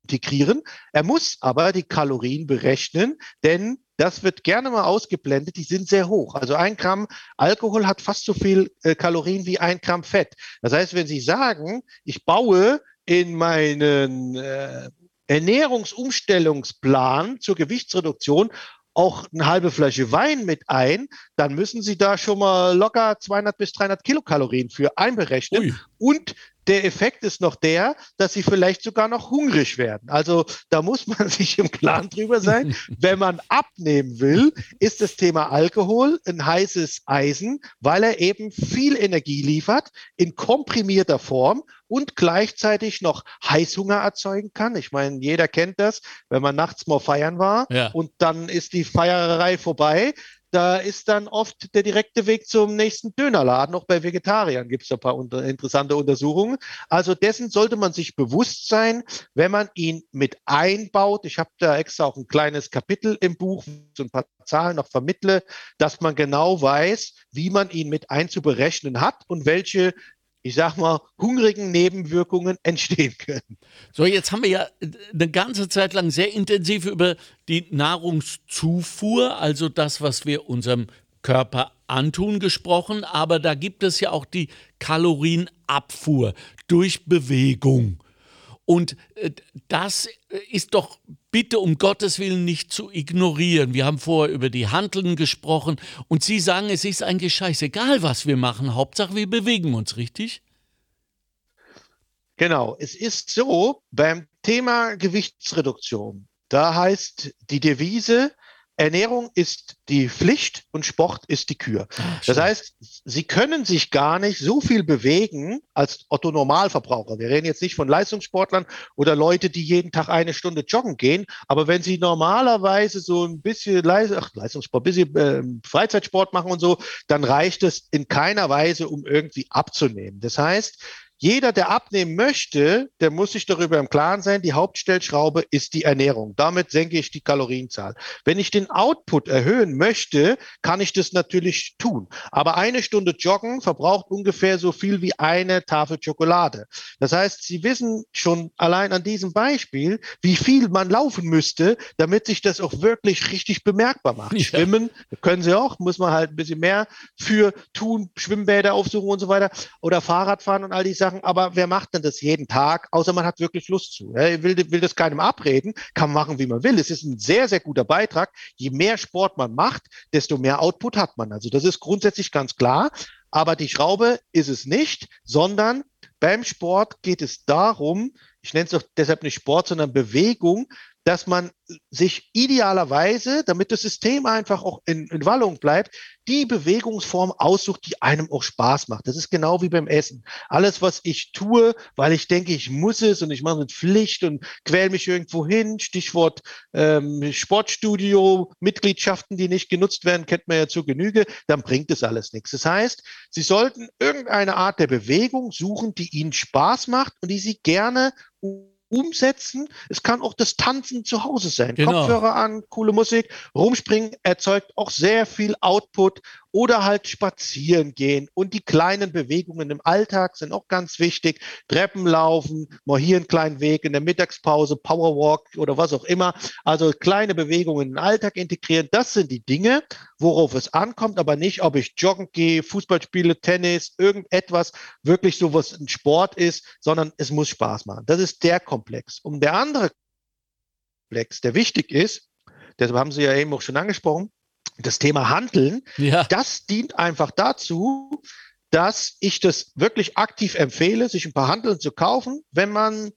integrieren. Er muss aber die Kalorien berechnen, denn das wird gerne mal ausgeblendet, die sind sehr hoch. Also ein Gramm Alkohol hat fast so viel äh, Kalorien wie ein Gramm Fett. Das heißt, wenn Sie sagen, ich baue in meinen äh, Ernährungsumstellungsplan zur Gewichtsreduktion auch eine halbe Flasche Wein mit ein, dann müssen Sie da schon mal locker 200 bis 300 Kilokalorien für einberechnen. Ui. Und der Effekt ist noch der, dass sie vielleicht sogar noch hungrig werden. Also da muss man <laughs> sich im Klaren drüber sein. Wenn man abnehmen will, ist das Thema Alkohol ein heißes Eisen, weil er eben viel Energie liefert in komprimierter Form und gleichzeitig noch Heißhunger erzeugen kann. Ich meine, jeder kennt das, wenn man nachts mal feiern war ja. und dann ist die Feierei vorbei, da ist dann oft der direkte Weg zum nächsten Dönerladen. Auch bei Vegetariern gibt es ein paar unter, interessante Untersuchungen. Also dessen sollte man sich bewusst sein, wenn man ihn mit einbaut. Ich habe da extra auch ein kleines Kapitel im Buch, so ein paar Zahlen noch vermittle, dass man genau weiß, wie man ihn mit einzuberechnen hat und welche ich sag mal, hungrigen Nebenwirkungen entstehen können. So, jetzt haben wir ja eine ganze Zeit lang sehr intensiv über die Nahrungszufuhr, also das, was wir unserem Körper antun, gesprochen, aber da gibt es ja auch die Kalorienabfuhr durch Bewegung. Und äh, das ist doch bitte um Gottes Willen nicht zu ignorieren. Wir haben vorher über die Handeln gesprochen und Sie sagen, es ist eigentlich scheißegal, was wir machen. Hauptsache, wir bewegen uns, richtig? Genau. Es ist so, beim Thema Gewichtsreduktion, da heißt die Devise, Ernährung ist die Pflicht und Sport ist die Kür. Ach, das heißt, Sie können sich gar nicht so viel bewegen als Otto Normalverbraucher. Wir reden jetzt nicht von Leistungssportlern oder Leute, die jeden Tag eine Stunde joggen gehen. Aber wenn Sie normalerweise so ein bisschen Leist Ach, Leistungssport, ein bisschen äh, Freizeitsport machen und so, dann reicht es in keiner Weise, um irgendwie abzunehmen. Das heißt, jeder, der abnehmen möchte, der muss sich darüber im Klaren sein, die Hauptstellschraube ist die Ernährung. Damit senke ich die Kalorienzahl. Wenn ich den Output erhöhen möchte, kann ich das natürlich tun. Aber eine Stunde Joggen verbraucht ungefähr so viel wie eine Tafel Schokolade. Das heißt, Sie wissen schon allein an diesem Beispiel, wie viel man laufen müsste, damit sich das auch wirklich richtig bemerkbar macht. Ja. Schwimmen können Sie auch, muss man halt ein bisschen mehr für tun, Schwimmbäder aufsuchen und so weiter. Oder Fahrradfahren und all die Sachen Sachen, aber wer macht denn das jeden Tag, außer man hat wirklich Lust zu? Er will, will das keinem abreden, kann machen, wie man will. Es ist ein sehr, sehr guter Beitrag. Je mehr Sport man macht, desto mehr Output hat man. Also das ist grundsätzlich ganz klar. Aber die Schraube ist es nicht, sondern beim Sport geht es darum, ich nenne es doch deshalb nicht Sport, sondern Bewegung, dass man sich idealerweise, damit das System einfach auch in, in Wallung bleibt, die Bewegungsform aussucht, die einem auch Spaß macht. Das ist genau wie beim Essen. Alles, was ich tue, weil ich denke, ich muss es und ich mache mit Pflicht und quäl mich irgendwo hin, Stichwort ähm, Sportstudio, Mitgliedschaften, die nicht genutzt werden, kennt man ja zu Genüge, dann bringt es alles nichts. Das heißt, Sie sollten irgendeine Art der Bewegung suchen, die Ihnen Spaß macht und die Sie gerne umsetzen. Es kann auch das Tanzen zu Hause sein. Genau. Kopfhörer an, coole Musik, rumspringen erzeugt auch sehr viel Output oder halt spazieren gehen. Und die kleinen Bewegungen im Alltag sind auch ganz wichtig. Treppen laufen, mal hier einen kleinen Weg in der Mittagspause, Powerwalk oder was auch immer. Also kleine Bewegungen in den Alltag integrieren. Das sind die Dinge, worauf es ankommt, aber nicht, ob ich joggen gehe, Fußball spiele, Tennis, irgendetwas wirklich so was ein Sport ist, sondern es muss Spaß machen. Das ist der Komplex. Um der andere Komplex, der wichtig ist, deshalb haben Sie ja eben auch schon angesprochen, das Thema Handeln, ja. das dient einfach dazu, dass ich das wirklich aktiv empfehle, sich ein paar Handeln zu kaufen, wenn man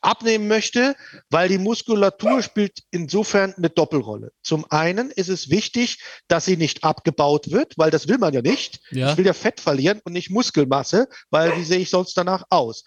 abnehmen möchte, weil die Muskulatur spielt insofern eine Doppelrolle. Zum einen ist es wichtig, dass sie nicht abgebaut wird, weil das will man ja nicht. Ja. Ich will ja Fett verlieren und nicht Muskelmasse, weil wie sehe ich sonst danach aus?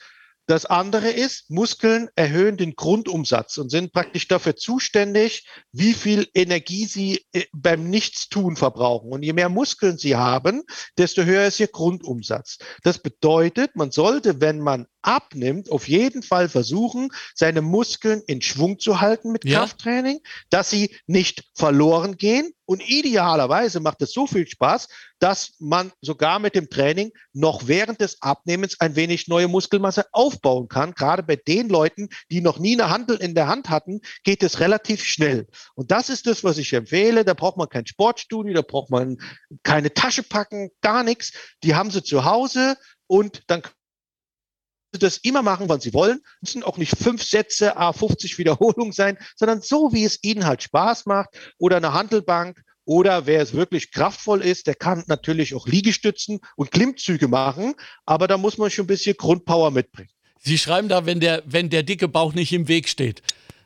Das andere ist, Muskeln erhöhen den Grundumsatz und sind praktisch dafür zuständig, wie viel Energie sie äh, beim Nichtstun verbrauchen. Und je mehr Muskeln sie haben, desto höher ist ihr Grundumsatz. Das bedeutet, man sollte, wenn man abnimmt, auf jeden Fall versuchen, seine Muskeln in Schwung zu halten mit ja. Krafttraining, dass sie nicht verloren gehen. Und idealerweise macht es so viel Spaß, dass man sogar mit dem Training noch während des Abnehmens ein wenig neue Muskelmasse aufbauen kann. Gerade bei den Leuten, die noch nie eine Handel in der Hand hatten, geht es relativ schnell. Und das ist das, was ich empfehle. Da braucht man kein Sportstudio, da braucht man keine Tasche packen, gar nichts. Die haben sie zu Hause und dann das immer machen, wann sie wollen. Es müssen auch nicht fünf Sätze, a 50 Wiederholungen sein, sondern so, wie es ihnen halt Spaß macht oder eine Handelbank oder wer es wirklich kraftvoll ist, der kann natürlich auch Liegestützen und Klimmzüge machen, aber da muss man schon ein bisschen Grundpower mitbringen. Sie schreiben da, wenn der, wenn der dicke Bauch nicht im Weg steht.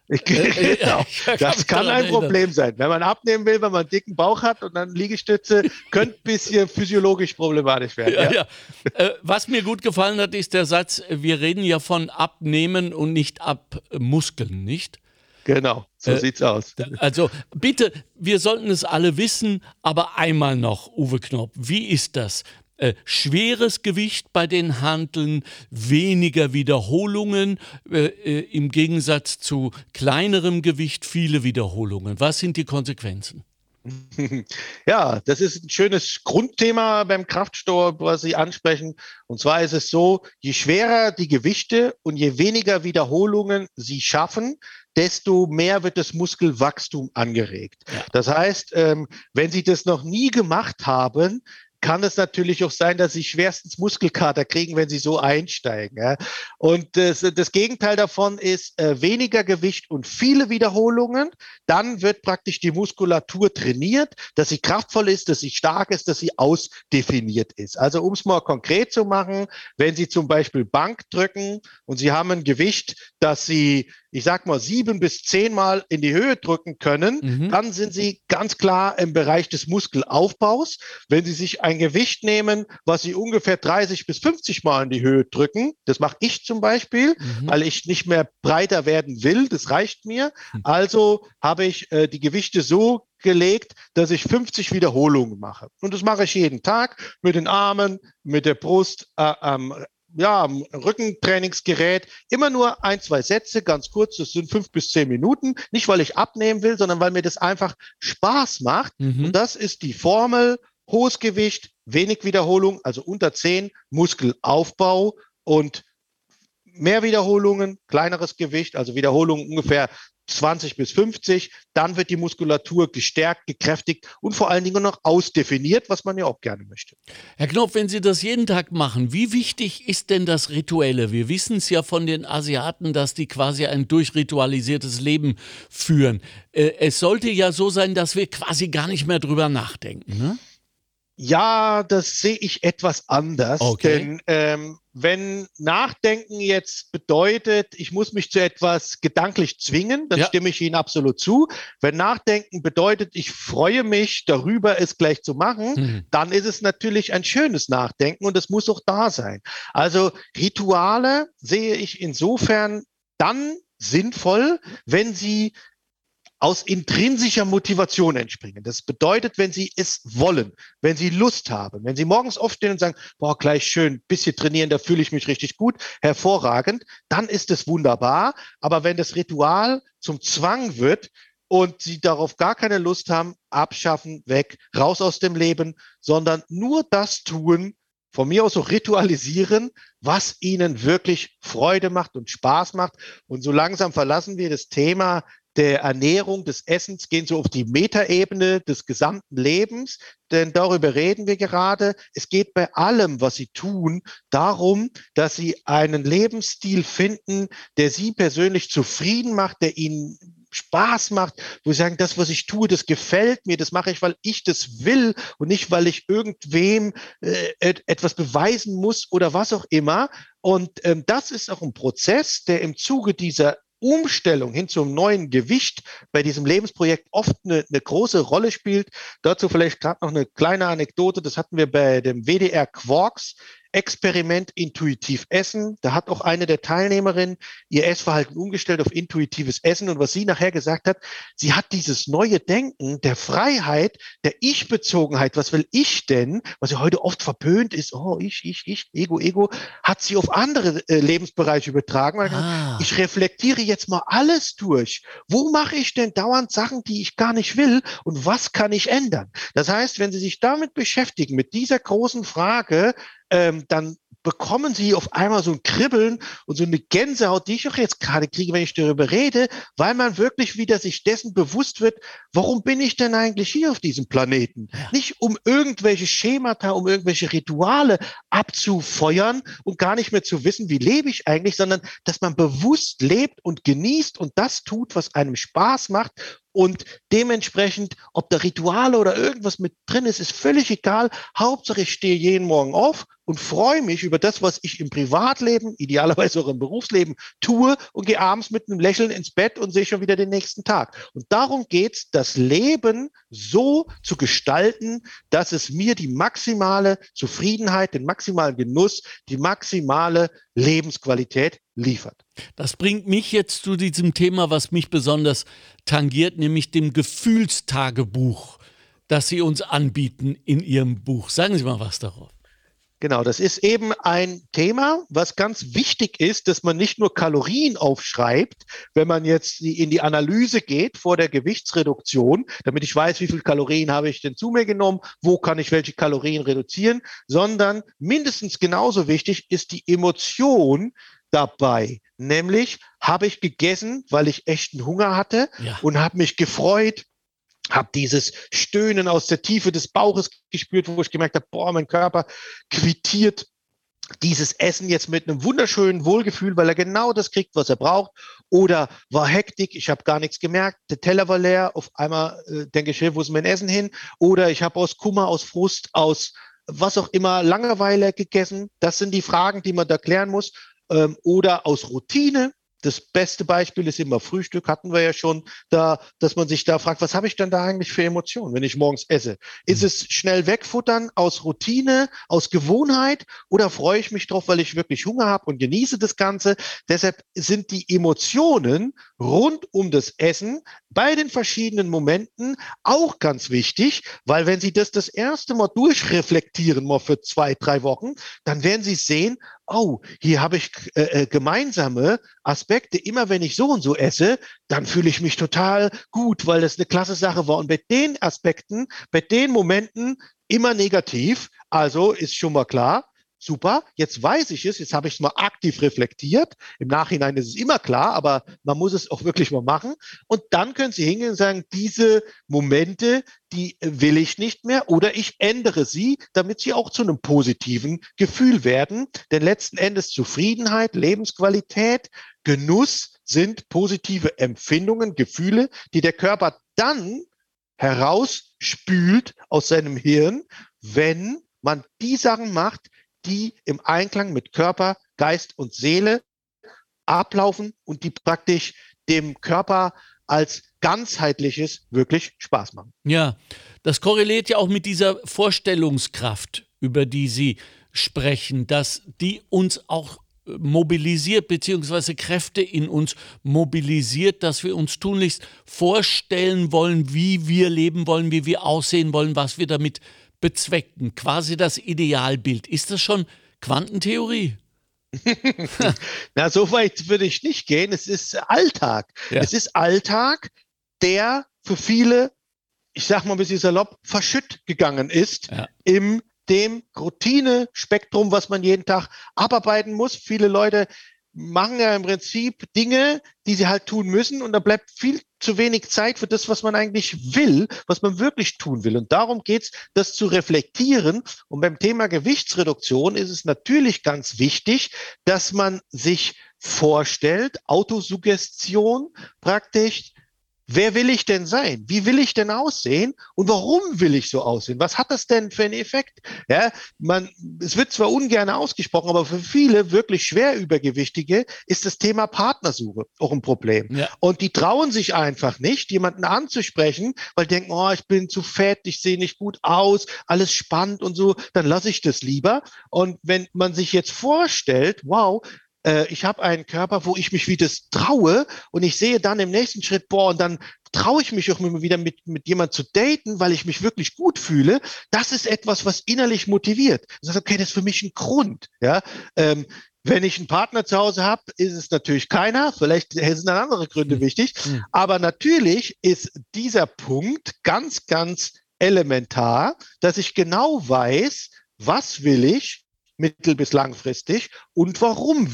Genau. <laughs> Das kann ein Problem sein. Wenn man abnehmen will, wenn man einen dicken Bauch hat und dann Liegestütze, könnte ein bisschen physiologisch problematisch werden. Ja, ja. Äh, was mir gut gefallen hat, ist der Satz, wir reden ja von Abnehmen und nicht Abmuskeln, nicht? Genau, so äh, sieht's aus. Also bitte, wir sollten es alle wissen, aber einmal noch, Uwe Knopp, wie ist das? Äh, schweres Gewicht bei den Handeln, weniger Wiederholungen, äh, äh, im Gegensatz zu kleinerem Gewicht viele Wiederholungen. Was sind die Konsequenzen? <laughs> Ja, das ist ein schönes Grundthema beim Kraftsport, was Sie ansprechen. Und zwar ist es so, je schwerer die Gewichte und je weniger Wiederholungen Sie schaffen, desto mehr wird das Muskelwachstum angeregt. Das heißt, ähm, wenn Sie das noch nie gemacht haben, kann es natürlich auch sein, dass sie schwerstens Muskelkater kriegen, wenn sie so einsteigen. Ja. Und das, das, Gegenteil davon ist äh, weniger Gewicht und viele Wiederholungen. Dann wird praktisch die Muskulatur trainiert, dass sie kraftvoll ist, dass sie stark ist, dass sie ausdefiniert ist. Also um es mal konkret zu machen, wenn Sie zum Beispiel Bank drücken und Sie haben ein Gewicht, das Sie ich sag mal, sieben bis zehnmal in die Höhe drücken können, mhm. dann sind Sie ganz klar im Bereich des Muskelaufbaus. Wenn Sie sich ein Gewicht nehmen, was Sie ungefähr 30 bis 50 Mal in die Höhe drücken, das mache ich zum Beispiel, mhm. weil ich nicht mehr breiter werden will, das reicht mir. Mhm. Also habe ich äh, die Gewichte so gelegt, dass ich 50 Wiederholungen mache. Und das mache ich jeden Tag mit den Armen, mit der Brust, äh, am ja, Rückentrainingsgerät, immer nur ein, zwei Sätze, ganz kurz, das sind fünf bis zehn Minuten. Nicht, weil ich abnehmen will, sondern weil mir das einfach Spaß macht. Mhm. Und das ist die Formel, hohes Gewicht, wenig Wiederholung, also unter zehn, Muskelaufbau und mehr Wiederholungen, kleineres Gewicht, also Wiederholungen ungefähr 20 bis 50, dann wird die Muskulatur gestärkt, gekräftigt und vor allen Dingen noch ausdefiniert, was man ja auch gerne möchte. Herr Knopf, wenn Sie das jeden Tag machen, wie wichtig ist denn das Rituelle? Wir wissen es ja von den Asiaten, dass die quasi ein durchritualisiertes Leben führen. Äh, es sollte ja so sein, dass wir quasi gar nicht mehr drüber nachdenken. Ne? Ja, das sehe ich etwas anders. Okay. Denn ähm, wenn Nachdenken jetzt bedeutet, ich muss mich zu etwas gedanklich zwingen, dann ja. stimme ich Ihnen absolut zu. Wenn Nachdenken bedeutet, ich freue mich darüber, es gleich zu machen, mhm. dann ist es natürlich ein schönes Nachdenken und es muss auch da sein. Also Rituale sehe ich insofern dann sinnvoll, wenn sie aus intrinsischer Motivation entspringen. Das bedeutet, wenn Sie es wollen, wenn Sie Lust haben, wenn Sie morgens aufstehen und sagen, boah, gleich schön, bisschen trainieren, da fühle ich mich richtig gut, hervorragend, dann ist es wunderbar. Aber wenn das Ritual zum Zwang wird, und sie darauf gar keine Lust haben, abschaffen, weg, raus aus dem Leben, sondern nur das tun, von mir aus auch ritualisieren, was ihnen wirklich Freude macht und Spaß macht. Und so langsam verlassen wir das Thema der Ernährung, des Essens, gehen so auf die Metaebene des gesamten Lebens, denn darüber reden wir gerade. Es geht bei allem, was Sie tun, darum, dass Sie einen Lebensstil finden, der Sie persönlich zufrieden macht, der Ihnen Spaß macht, wo sie sagen, das, was ich tue, das gefällt mir, das mache ich, weil ich das will und nicht, weil ich irgendwem äh, etwas beweisen muss oder was auch immer. Und ähm, das ist auch ein Prozess, der im Zuge dieser Umstellung hin zum neuen Gewicht bei diesem Lebensprojekt oft eine, eine große Rolle spielt. Dazu vielleicht gerade noch eine kleine Anekdote. Das hatten wir bei dem WDR Quarks Experiment intuitiv essen. Da hat auch eine der Teilnehmerinnen ihr Essverhalten umgestellt auf intuitives Essen. Und was sie nachher gesagt hat, sie hat dieses neue Denken der Freiheit, der Ich-Bezogenheit, was will ich denn, was ja heute oft verpönt ist, oh, ich, ich, ich, Ego, Ego, hat sie auf andere äh, Lebensbereiche übertragen. Ah. Ich reflektiere jetzt mal alles durch. Wo mache ich denn dauernd Sachen, die ich gar nicht will und was kann ich ändern? Das heißt, wenn Sie sich damit beschäftigen, mit dieser großen Frage, ähm, dann bekommen sie auf einmal so ein Kribbeln und so eine Gänsehaut, die ich auch jetzt gerade kriege, wenn ich darüber rede, weil man wirklich wieder sich dessen bewusst wird, warum bin ich denn eigentlich hier auf diesem Planeten? Ja. Nicht um irgendwelche Schemata, um irgendwelche Rituale abzufeuern und gar nicht mehr zu wissen, wie lebe ich eigentlich, sondern dass man bewusst lebt und genießt und das tut, was einem Spaß macht und dementsprechend, ob da Rituale oder irgendwas mit drin ist, ist völlig egal. Hauptsache, ich stehe jeden Morgen auf und freue mich über das, was ich im Privatleben, idealerweise auch im Berufsleben tue und gehe abends mit einem Lächeln ins Bett und sehe schon wieder den nächsten Tag. Und darum geht's, das Leben so zu gestalten, dass es mir die maximale Zufriedenheit, den maximalen Genuss, die maximale Lebensqualität liefert. Das bringt mich jetzt zu diesem Thema, was mich besonders tangiert, nämlich dem Gefühlstagebuch, das Sie uns anbieten in Ihrem Buch. Sagen Sie mal was darauf. Genau, das ist eben ein Thema, was ganz wichtig ist, dass man nicht nur Kalorien aufschreibt, wenn man jetzt in die Analyse geht vor der Gewichtsreduktion, damit ich weiß, wie viel Kalorien habe ich denn zu mir genommen, wo kann ich welche Kalorien reduzieren, sondern mindestens genauso wichtig ist die Emotion, dabei. Nämlich habe ich gegessen, weil ich echten Hunger hatte ja. und habe mich gefreut, habe dieses Stöhnen aus der Tiefe des Bauches gespürt, wo ich gemerkt habe, boah, mein Körper quittiert dieses Essen jetzt mit einem wunderschönen Wohlgefühl, weil er genau das kriegt, was er braucht. Oder war Hektik, ich habe gar nichts gemerkt, der Teller war leer, auf einmal äh, denke ich, wo ist mein Essen hin? Oder ich habe aus Kummer, aus Frust, aus was auch immer Langeweile gegessen. Das sind die Fragen, die man da klären muss ähm, oder aus Routine. Das beste Beispiel ist immer Frühstück, hatten wir ja schon, da, dass man sich da fragt, was habe ich denn da eigentlich für Emotionen, wenn ich morgens esse? Ist mhm. es schnell wegfuttern aus Routine, aus Gewohnheit oder freue ich mich drauf, weil ich wirklich Hunger habe und genieße das Ganze? Deshalb sind die Emotionen rund um das Essen bei den verschiedenen Momenten auch ganz wichtig, weil wenn Sie das das erste Mal durchreflektieren, mal für zwei, drei Wochen, dann werden Sie sehen, oh, hier habe ich äh, äh, gemeinsame Aspekte. Immer wenn ich so und so esse, dann fühle ich mich total gut, weil das eine klasse Sache war. Und bei den Aspekten, bei den Momenten immer negativ. Also ist schon mal klar, super, jetzt weiß ich es, jetzt habe ich es mal aktiv reflektiert. Im Nachhinein ist es immer klar, aber man muss es auch wirklich mal machen. Und dann können Sie hingehen und sagen, diese Momente, die will ich nicht mehr oder ich ändere sie, damit sie auch zu einem positiven Gefühl werden. Denn letzten Endes Zufriedenheit, Lebensqualität, Genuss sind positive Empfindungen, Gefühle, die der Körper dann herausspült aus seinem Hirn, wenn man die Sachen macht, die im Einklang mit Körper, Geist und Seele ablaufen und die praktisch dem Körper als ganzheitliches wirklich Spaß machen. Ja, das korreliert ja auch mit dieser Vorstellungskraft, über die Sie sprechen, dass die uns auch mobilisiert, beziehungsweise Kräfte in uns mobilisiert, dass wir uns tunlichst vorstellen wollen, wie wir leben wollen, wie wir aussehen wollen, was wir damit bezwecken, quasi das Idealbild. Ist das schon Quantentheorie? <laughs> Na, so weit würde ich nicht gehen. Es ist Alltag. Ja. Es ist Alltag, der für viele, ich sag mal ein bisschen salopp, verschütt gegangen ist ja. im dem Routine-Spektrum, was man jeden Tag abarbeiten muss. Viele Leute machen ja im Prinzip Dinge, die sie halt tun müssen und da bleibt viel zu wenig Zeit für das, was man eigentlich will, was man wirklich tun will. Und darum geht's, das zu reflektieren. Und beim Thema Gewichtsreduktion ist es natürlich ganz wichtig, dass man sich vorstellt, Autosuggestion praktisch, Wer will ich denn sein? Wie will ich denn aussehen? Und warum will ich so aussehen? Was hat das denn für einen Effekt? Ja, man, es wird zwar ungern ausgesprochen, aber für viele wirklich schwer Übergewichtige ist das Thema Partnersuche auch ein Problem. Ja. Und die trauen sich einfach nicht, jemanden anzusprechen, weil denken, oh, ich bin zu fett, ich sehe nicht gut aus, alles spannend und so, dann lasse ich das lieber. Und wenn man sich jetzt vorstellt, wow, äh, ich habe einen Körper, wo ich mich wieder traue und ich sehe dann im nächsten Schritt, boah, und dann traue ich mich auch immer wieder mit, mit jemand zu daten, weil ich mich wirklich gut fühle. Das ist etwas, was innerlich motiviert. Das heißt, okay, das ist für mich ein Grund. Ja, ähm, wenn ich einen Partner zu Hause habe, ist es natürlich keiner. Vielleicht sind dann andere Gründe mhm. wichtig. Mhm. Aber natürlich ist dieser Punkt ganz, ganz elementar, dass ich genau weiß, was will ich mittel- bis langfristig und warum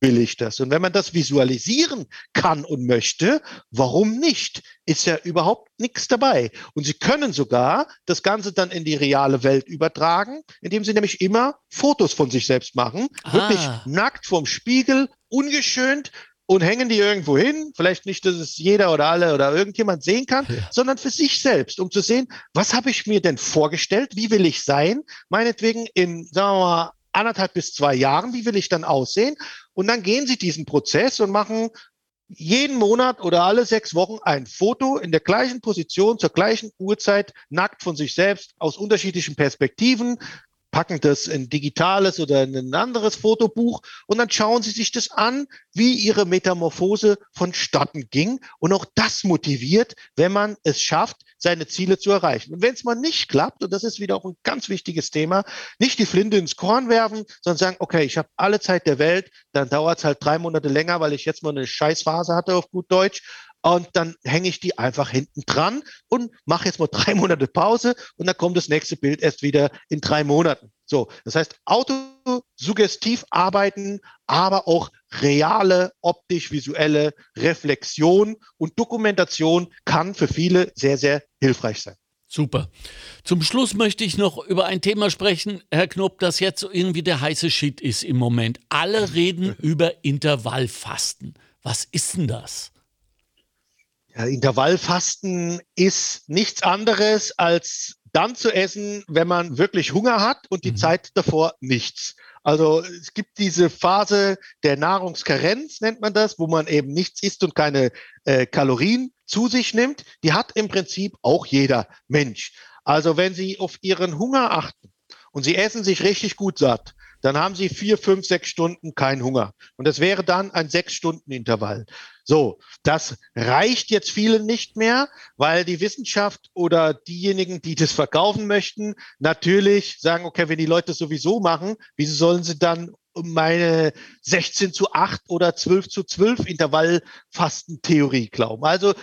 will ich das? Und wenn man das visualisieren kann und möchte, warum nicht? Ist ja überhaupt nichts dabei. Und Sie können sogar das Ganze dann in die reale Welt übertragen, indem Sie nämlich immer Fotos von sich selbst machen, ah. wirklich nackt vorm Spiegel, ungeschönt, und hängen die irgendwo hin. Vielleicht nicht, dass es jeder oder alle oder irgendjemand sehen kann, ja. sondern für sich selbst, um zu sehen, was habe ich mir denn vorgestellt? Wie will ich sein? Meinetwegen in, sagen wir mal, anderthalb bis zwei Jahren, wie will ich dann aussehen? Und dann gehen sie diesen Prozess und machen jeden Monat oder alle sechs Wochen ein Foto in der gleichen Position, zur gleichen Uhrzeit, nackt von sich selbst, aus unterschiedlichen Perspektiven, packen das in digitales oder in ein anderes Fotobuch und dann schauen Sie sich das an, wie Ihre Metamorphose vonstatten ging. Und auch das motiviert, wenn man es schafft, seine Ziele zu erreichen. Und wenn es mal nicht klappt, und das ist wieder auch ein ganz wichtiges Thema, nicht die Flinte ins Korn werfen, sondern sagen, okay, ich habe alle Zeit der Welt, dann dauert es halt drei Monate länger, weil ich jetzt mal eine Scheißphase hatte auf gut Deutsch und dann hänge ich die einfach hinten dran und mache jetzt mal <laughs> drei Monate Pause und dann kommt das nächste Bild erst wieder in drei Monaten. So, das heißt, autosuggestiv arbeiten, aber auch reale optisch-visuelle Reflexion und Dokumentation kann für viele sehr, sehr hilfreich sein. Super. Zum Schluss möchte ich noch über ein Thema sprechen, Herr Knopp, das jetzt irgendwie der heiße Shit ist im Moment. Alle reden <laughs> über Intervallfasten. Was ist denn das? Ja, Intervallfasten ist nichts anderes als dann zu essen, wenn man wirklich Hunger hat und die mhm. Zeit davor nichts. Also es gibt diese Phase der Nahrungskarenz, nennt man das, wo man eben nichts isst und keine äh, Kalorien zu sich nimmt. Die hat im Prinzip auch jeder Mensch. Also wenn Sie auf Ihren Hunger achten und Sie essen sich richtig gut satt, dann haben Sie vier, fünf, sechs Stunden keinen Hunger. Und das wäre dann ein sechs Stunden Intervall. So, das reicht jetzt vielen nicht mehr, weil die Wissenschaft oder diejenigen, die das verkaufen möchten, natürlich sagen, okay, wenn die Leute das sowieso machen, wieso sollen sie dann meine 16 zu 8 oder 12 zu 12 Intervallfastentheorie glauben. Also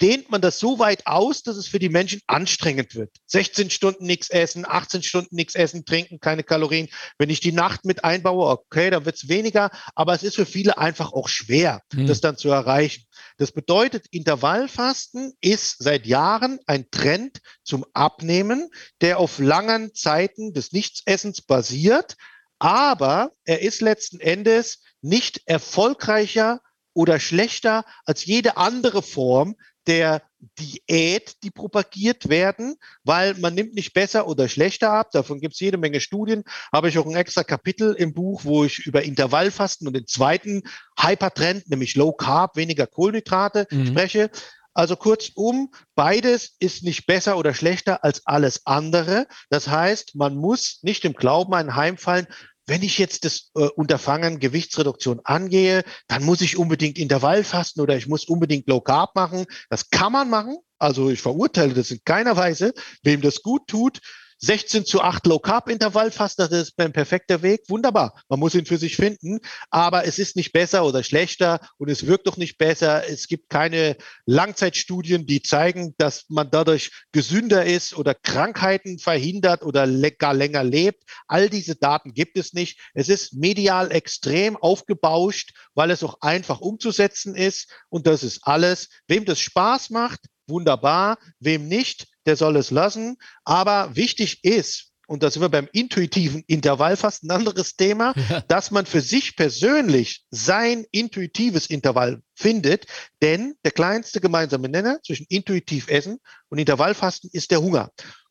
dehnt man das so weit aus, dass es für die Menschen anstrengend wird. 16 Stunden nichts essen, 18 Stunden nichts essen, trinken, keine Kalorien. Wenn ich die Nacht mit einbaue, okay, dann wird es weniger, aber es ist für viele einfach auch schwer, hm. das dann zu erreichen. Das bedeutet, Intervallfasten ist seit Jahren ein Trend zum Abnehmen, der auf langen Zeiten des Nichtsessens basiert, aber er ist letzten Endes nicht erfolgreicher oder schlechter als jede andere Form der Diät, die propagiert werden, weil man nimmt nicht besser oder schlechter ab. Davon gibt es jede Menge Studien. Habe ich auch ein extra Kapitel im Buch, wo ich über Intervallfasten und den zweiten Hypertrend, nämlich Low Carb, weniger Kohlenhydrate mhm. spreche. Also kurzum, beides ist nicht besser oder schlechter als alles andere. Das heißt, man muss nicht im Glauben einheimfallen, wenn ich jetzt das äh, Unterfangen Gewichtsreduktion angehe, dann muss ich unbedingt Intervallfasten oder ich muss unbedingt Low Carb machen. Das kann man machen. Also ich verurteile das in keiner Weise. Wem das gut tut, 16 zu 8 Low Carb Intervall fast, das ist ein perfekter Weg. Wunderbar. Man muss ihn für sich finden. Aber es ist nicht besser oder schlechter und es wirkt doch nicht besser. Es gibt keine Langzeitstudien, die zeigen, dass man dadurch gesünder ist oder Krankheiten verhindert oder gar länger lebt. All diese Daten gibt es nicht. Es ist medial extrem aufgebauscht, weil es auch einfach umzusetzen ist. Und das ist alles. Wem das Spaß macht, wunderbar. Wem nicht, der soll es lassen. Aber wichtig ist, und da sind wir beim intuitiven Intervall fast ein anderes Thema, <laughs> ja. dass man für sich persönlich sein intuitives Intervall findet. Denn der kleinste gemeinsame Nenner zwischen intuitiv Essen und Intervallfasten ist der Hunger.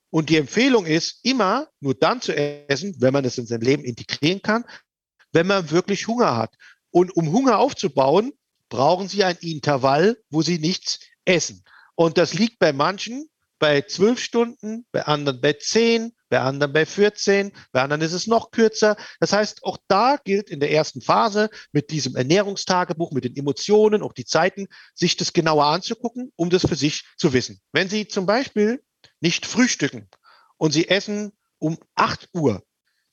Und die Empfehlung ist, immer nur dann zu essen, wenn man es in sein Leben integrieren kann, wenn man wirklich Hunger hat. Und um Hunger aufzubauen, brauchen Sie ein Intervall, wo Sie nichts essen. Und das liegt bei manchen bei zwölf Stunden, bei anderen bei zehn, bei anderen bei 14, bei anderen ist es noch kürzer. Das heißt, auch da gilt in der ersten Phase mit diesem Ernährungstagebuch, mit den Emotionen, auch die Zeiten, sich das genauer anzugucken, um das für sich zu wissen. Wenn Sie zum Beispiel nicht frühstücken und Sie essen um 8 Uhr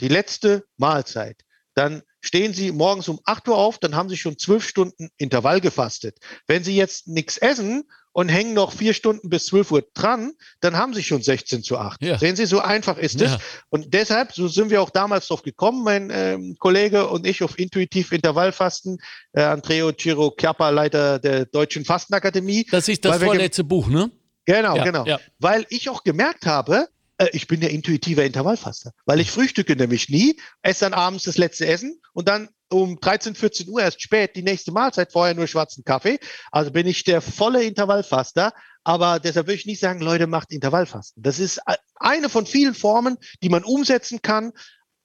die letzte Mahlzeit, dann stehen Sie morgens um 8 Uhr auf, dann haben Sie schon zwölf Stunden Intervall gefastet. Wenn Sie jetzt nichts essen und hängen noch vier Stunden bis 12 Uhr dran, dann haben sie schon 16 zu 8. Ja. Sehen Sie, so einfach ist es. Ja. Und deshalb, so sind wir auch damals drauf gekommen, mein ähm, Kollege und ich auf intuitiv Intervallfasten, äh, Andreo Ciro Chiappa, Leiter der Deutschen Fastenakademie. Das ist das vorletzte Buch, ne? Genau, ja, genau. Weil ich auch gemerkt habe, ich bin ja intuitiver Intervallfaster, weil ich frühstücke nämlich nie, esse dann abends das letzte Essen und dann um 13, 14 Uhr erst spät die nächste Mahlzeit, vorher nur schwarzen Kaffee. Also bin ich der volle Intervallfaster. Aber deshalb würde ich nicht sagen, Leute, macht Intervallfasten. Das ist eine von vielen Formen, die man umsetzen kann.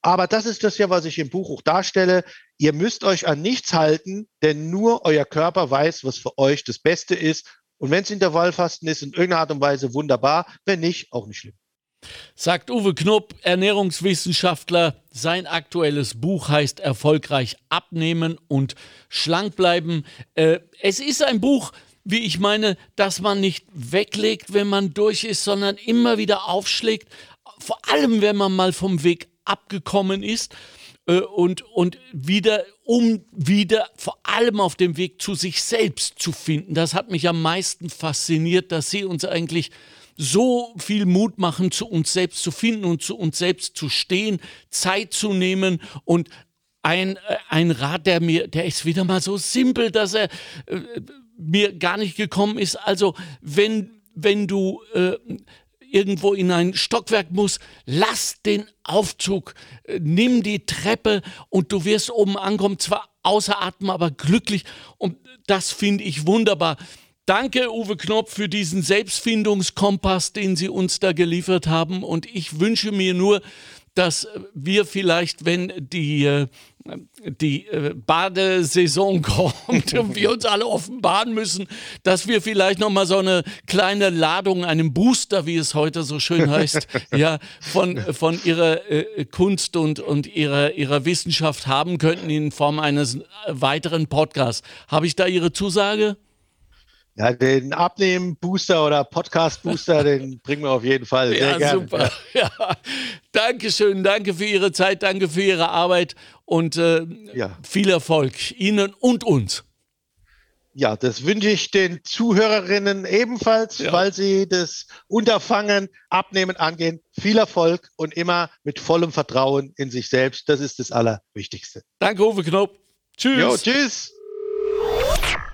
Aber das ist das ja, was ich im Buch auch darstelle. Ihr müsst euch an nichts halten, denn nur euer Körper weiß, was für euch das Beste ist. Und wenn es Intervallfasten ist, in irgendeiner Art und Weise wunderbar. Wenn nicht, auch nicht schlimm. Sagt Uwe Knupp, Ernährungswissenschaftler. Sein aktuelles Buch heißt Erfolgreich abnehmen und schlank bleiben. Äh, es ist ein Buch, wie ich meine, das man nicht weglegt, wenn man durch ist, sondern immer wieder aufschlägt. Vor allem, wenn man mal vom Weg abgekommen ist äh, und, und wieder, um wieder vor allem auf dem Weg zu sich selbst zu finden. Das hat mich am meisten fasziniert, dass Sie uns eigentlich so viel Mut machen, zu uns selbst zu finden und zu uns selbst zu stehen, Zeit zu nehmen und ein, äh, ein Rat, der mir, der ist wieder mal so simpel, dass er äh, mir gar nicht gekommen ist. Also, wenn, wenn du äh, irgendwo in ein Stockwerk musst, lass den Aufzug, äh, nimm die Treppe und du wirst oben ankommen, zwar außer Atem, aber glücklich. Und das finde ich wunderbar. Danke, Uwe Knopf, für diesen Selbstfindungskompass, den Sie uns da geliefert haben. Und ich wünsche mir nur, dass wir vielleicht, wenn die, äh, die äh, Badesaison <laughs> kommt und wir uns alle offenbaren müssen, dass wir vielleicht nochmal so eine kleine Ladung, einen Booster, wie es heute so schön heißt, <laughs> ja, von, von ihrer äh, Kunst und, und ihrer, ihrer Wissenschaft haben könnten in Form eines weiteren Podcasts. Habe ich da Ihre Zusage? Ja, den Abnehmen-Booster oder Podcast-Booster, <laughs> den bringen wir auf jeden Fall. Sehr ja, gerne. super. <laughs> Ja. Dankeschön, danke für Ihre Zeit, danke für Ihre Arbeit und äh, ja. viel Erfolg Ihnen und uns. Ja, das wünsche ich den Zuhörerinnen ebenfalls, ja. weil sie das Unterfangen abnehmen angehen. Viel Erfolg und immer mit vollem Vertrauen in sich selbst. Das ist das Allerwichtigste. Danke, Uwe Knopp. Tschüss. Jo, tschüss.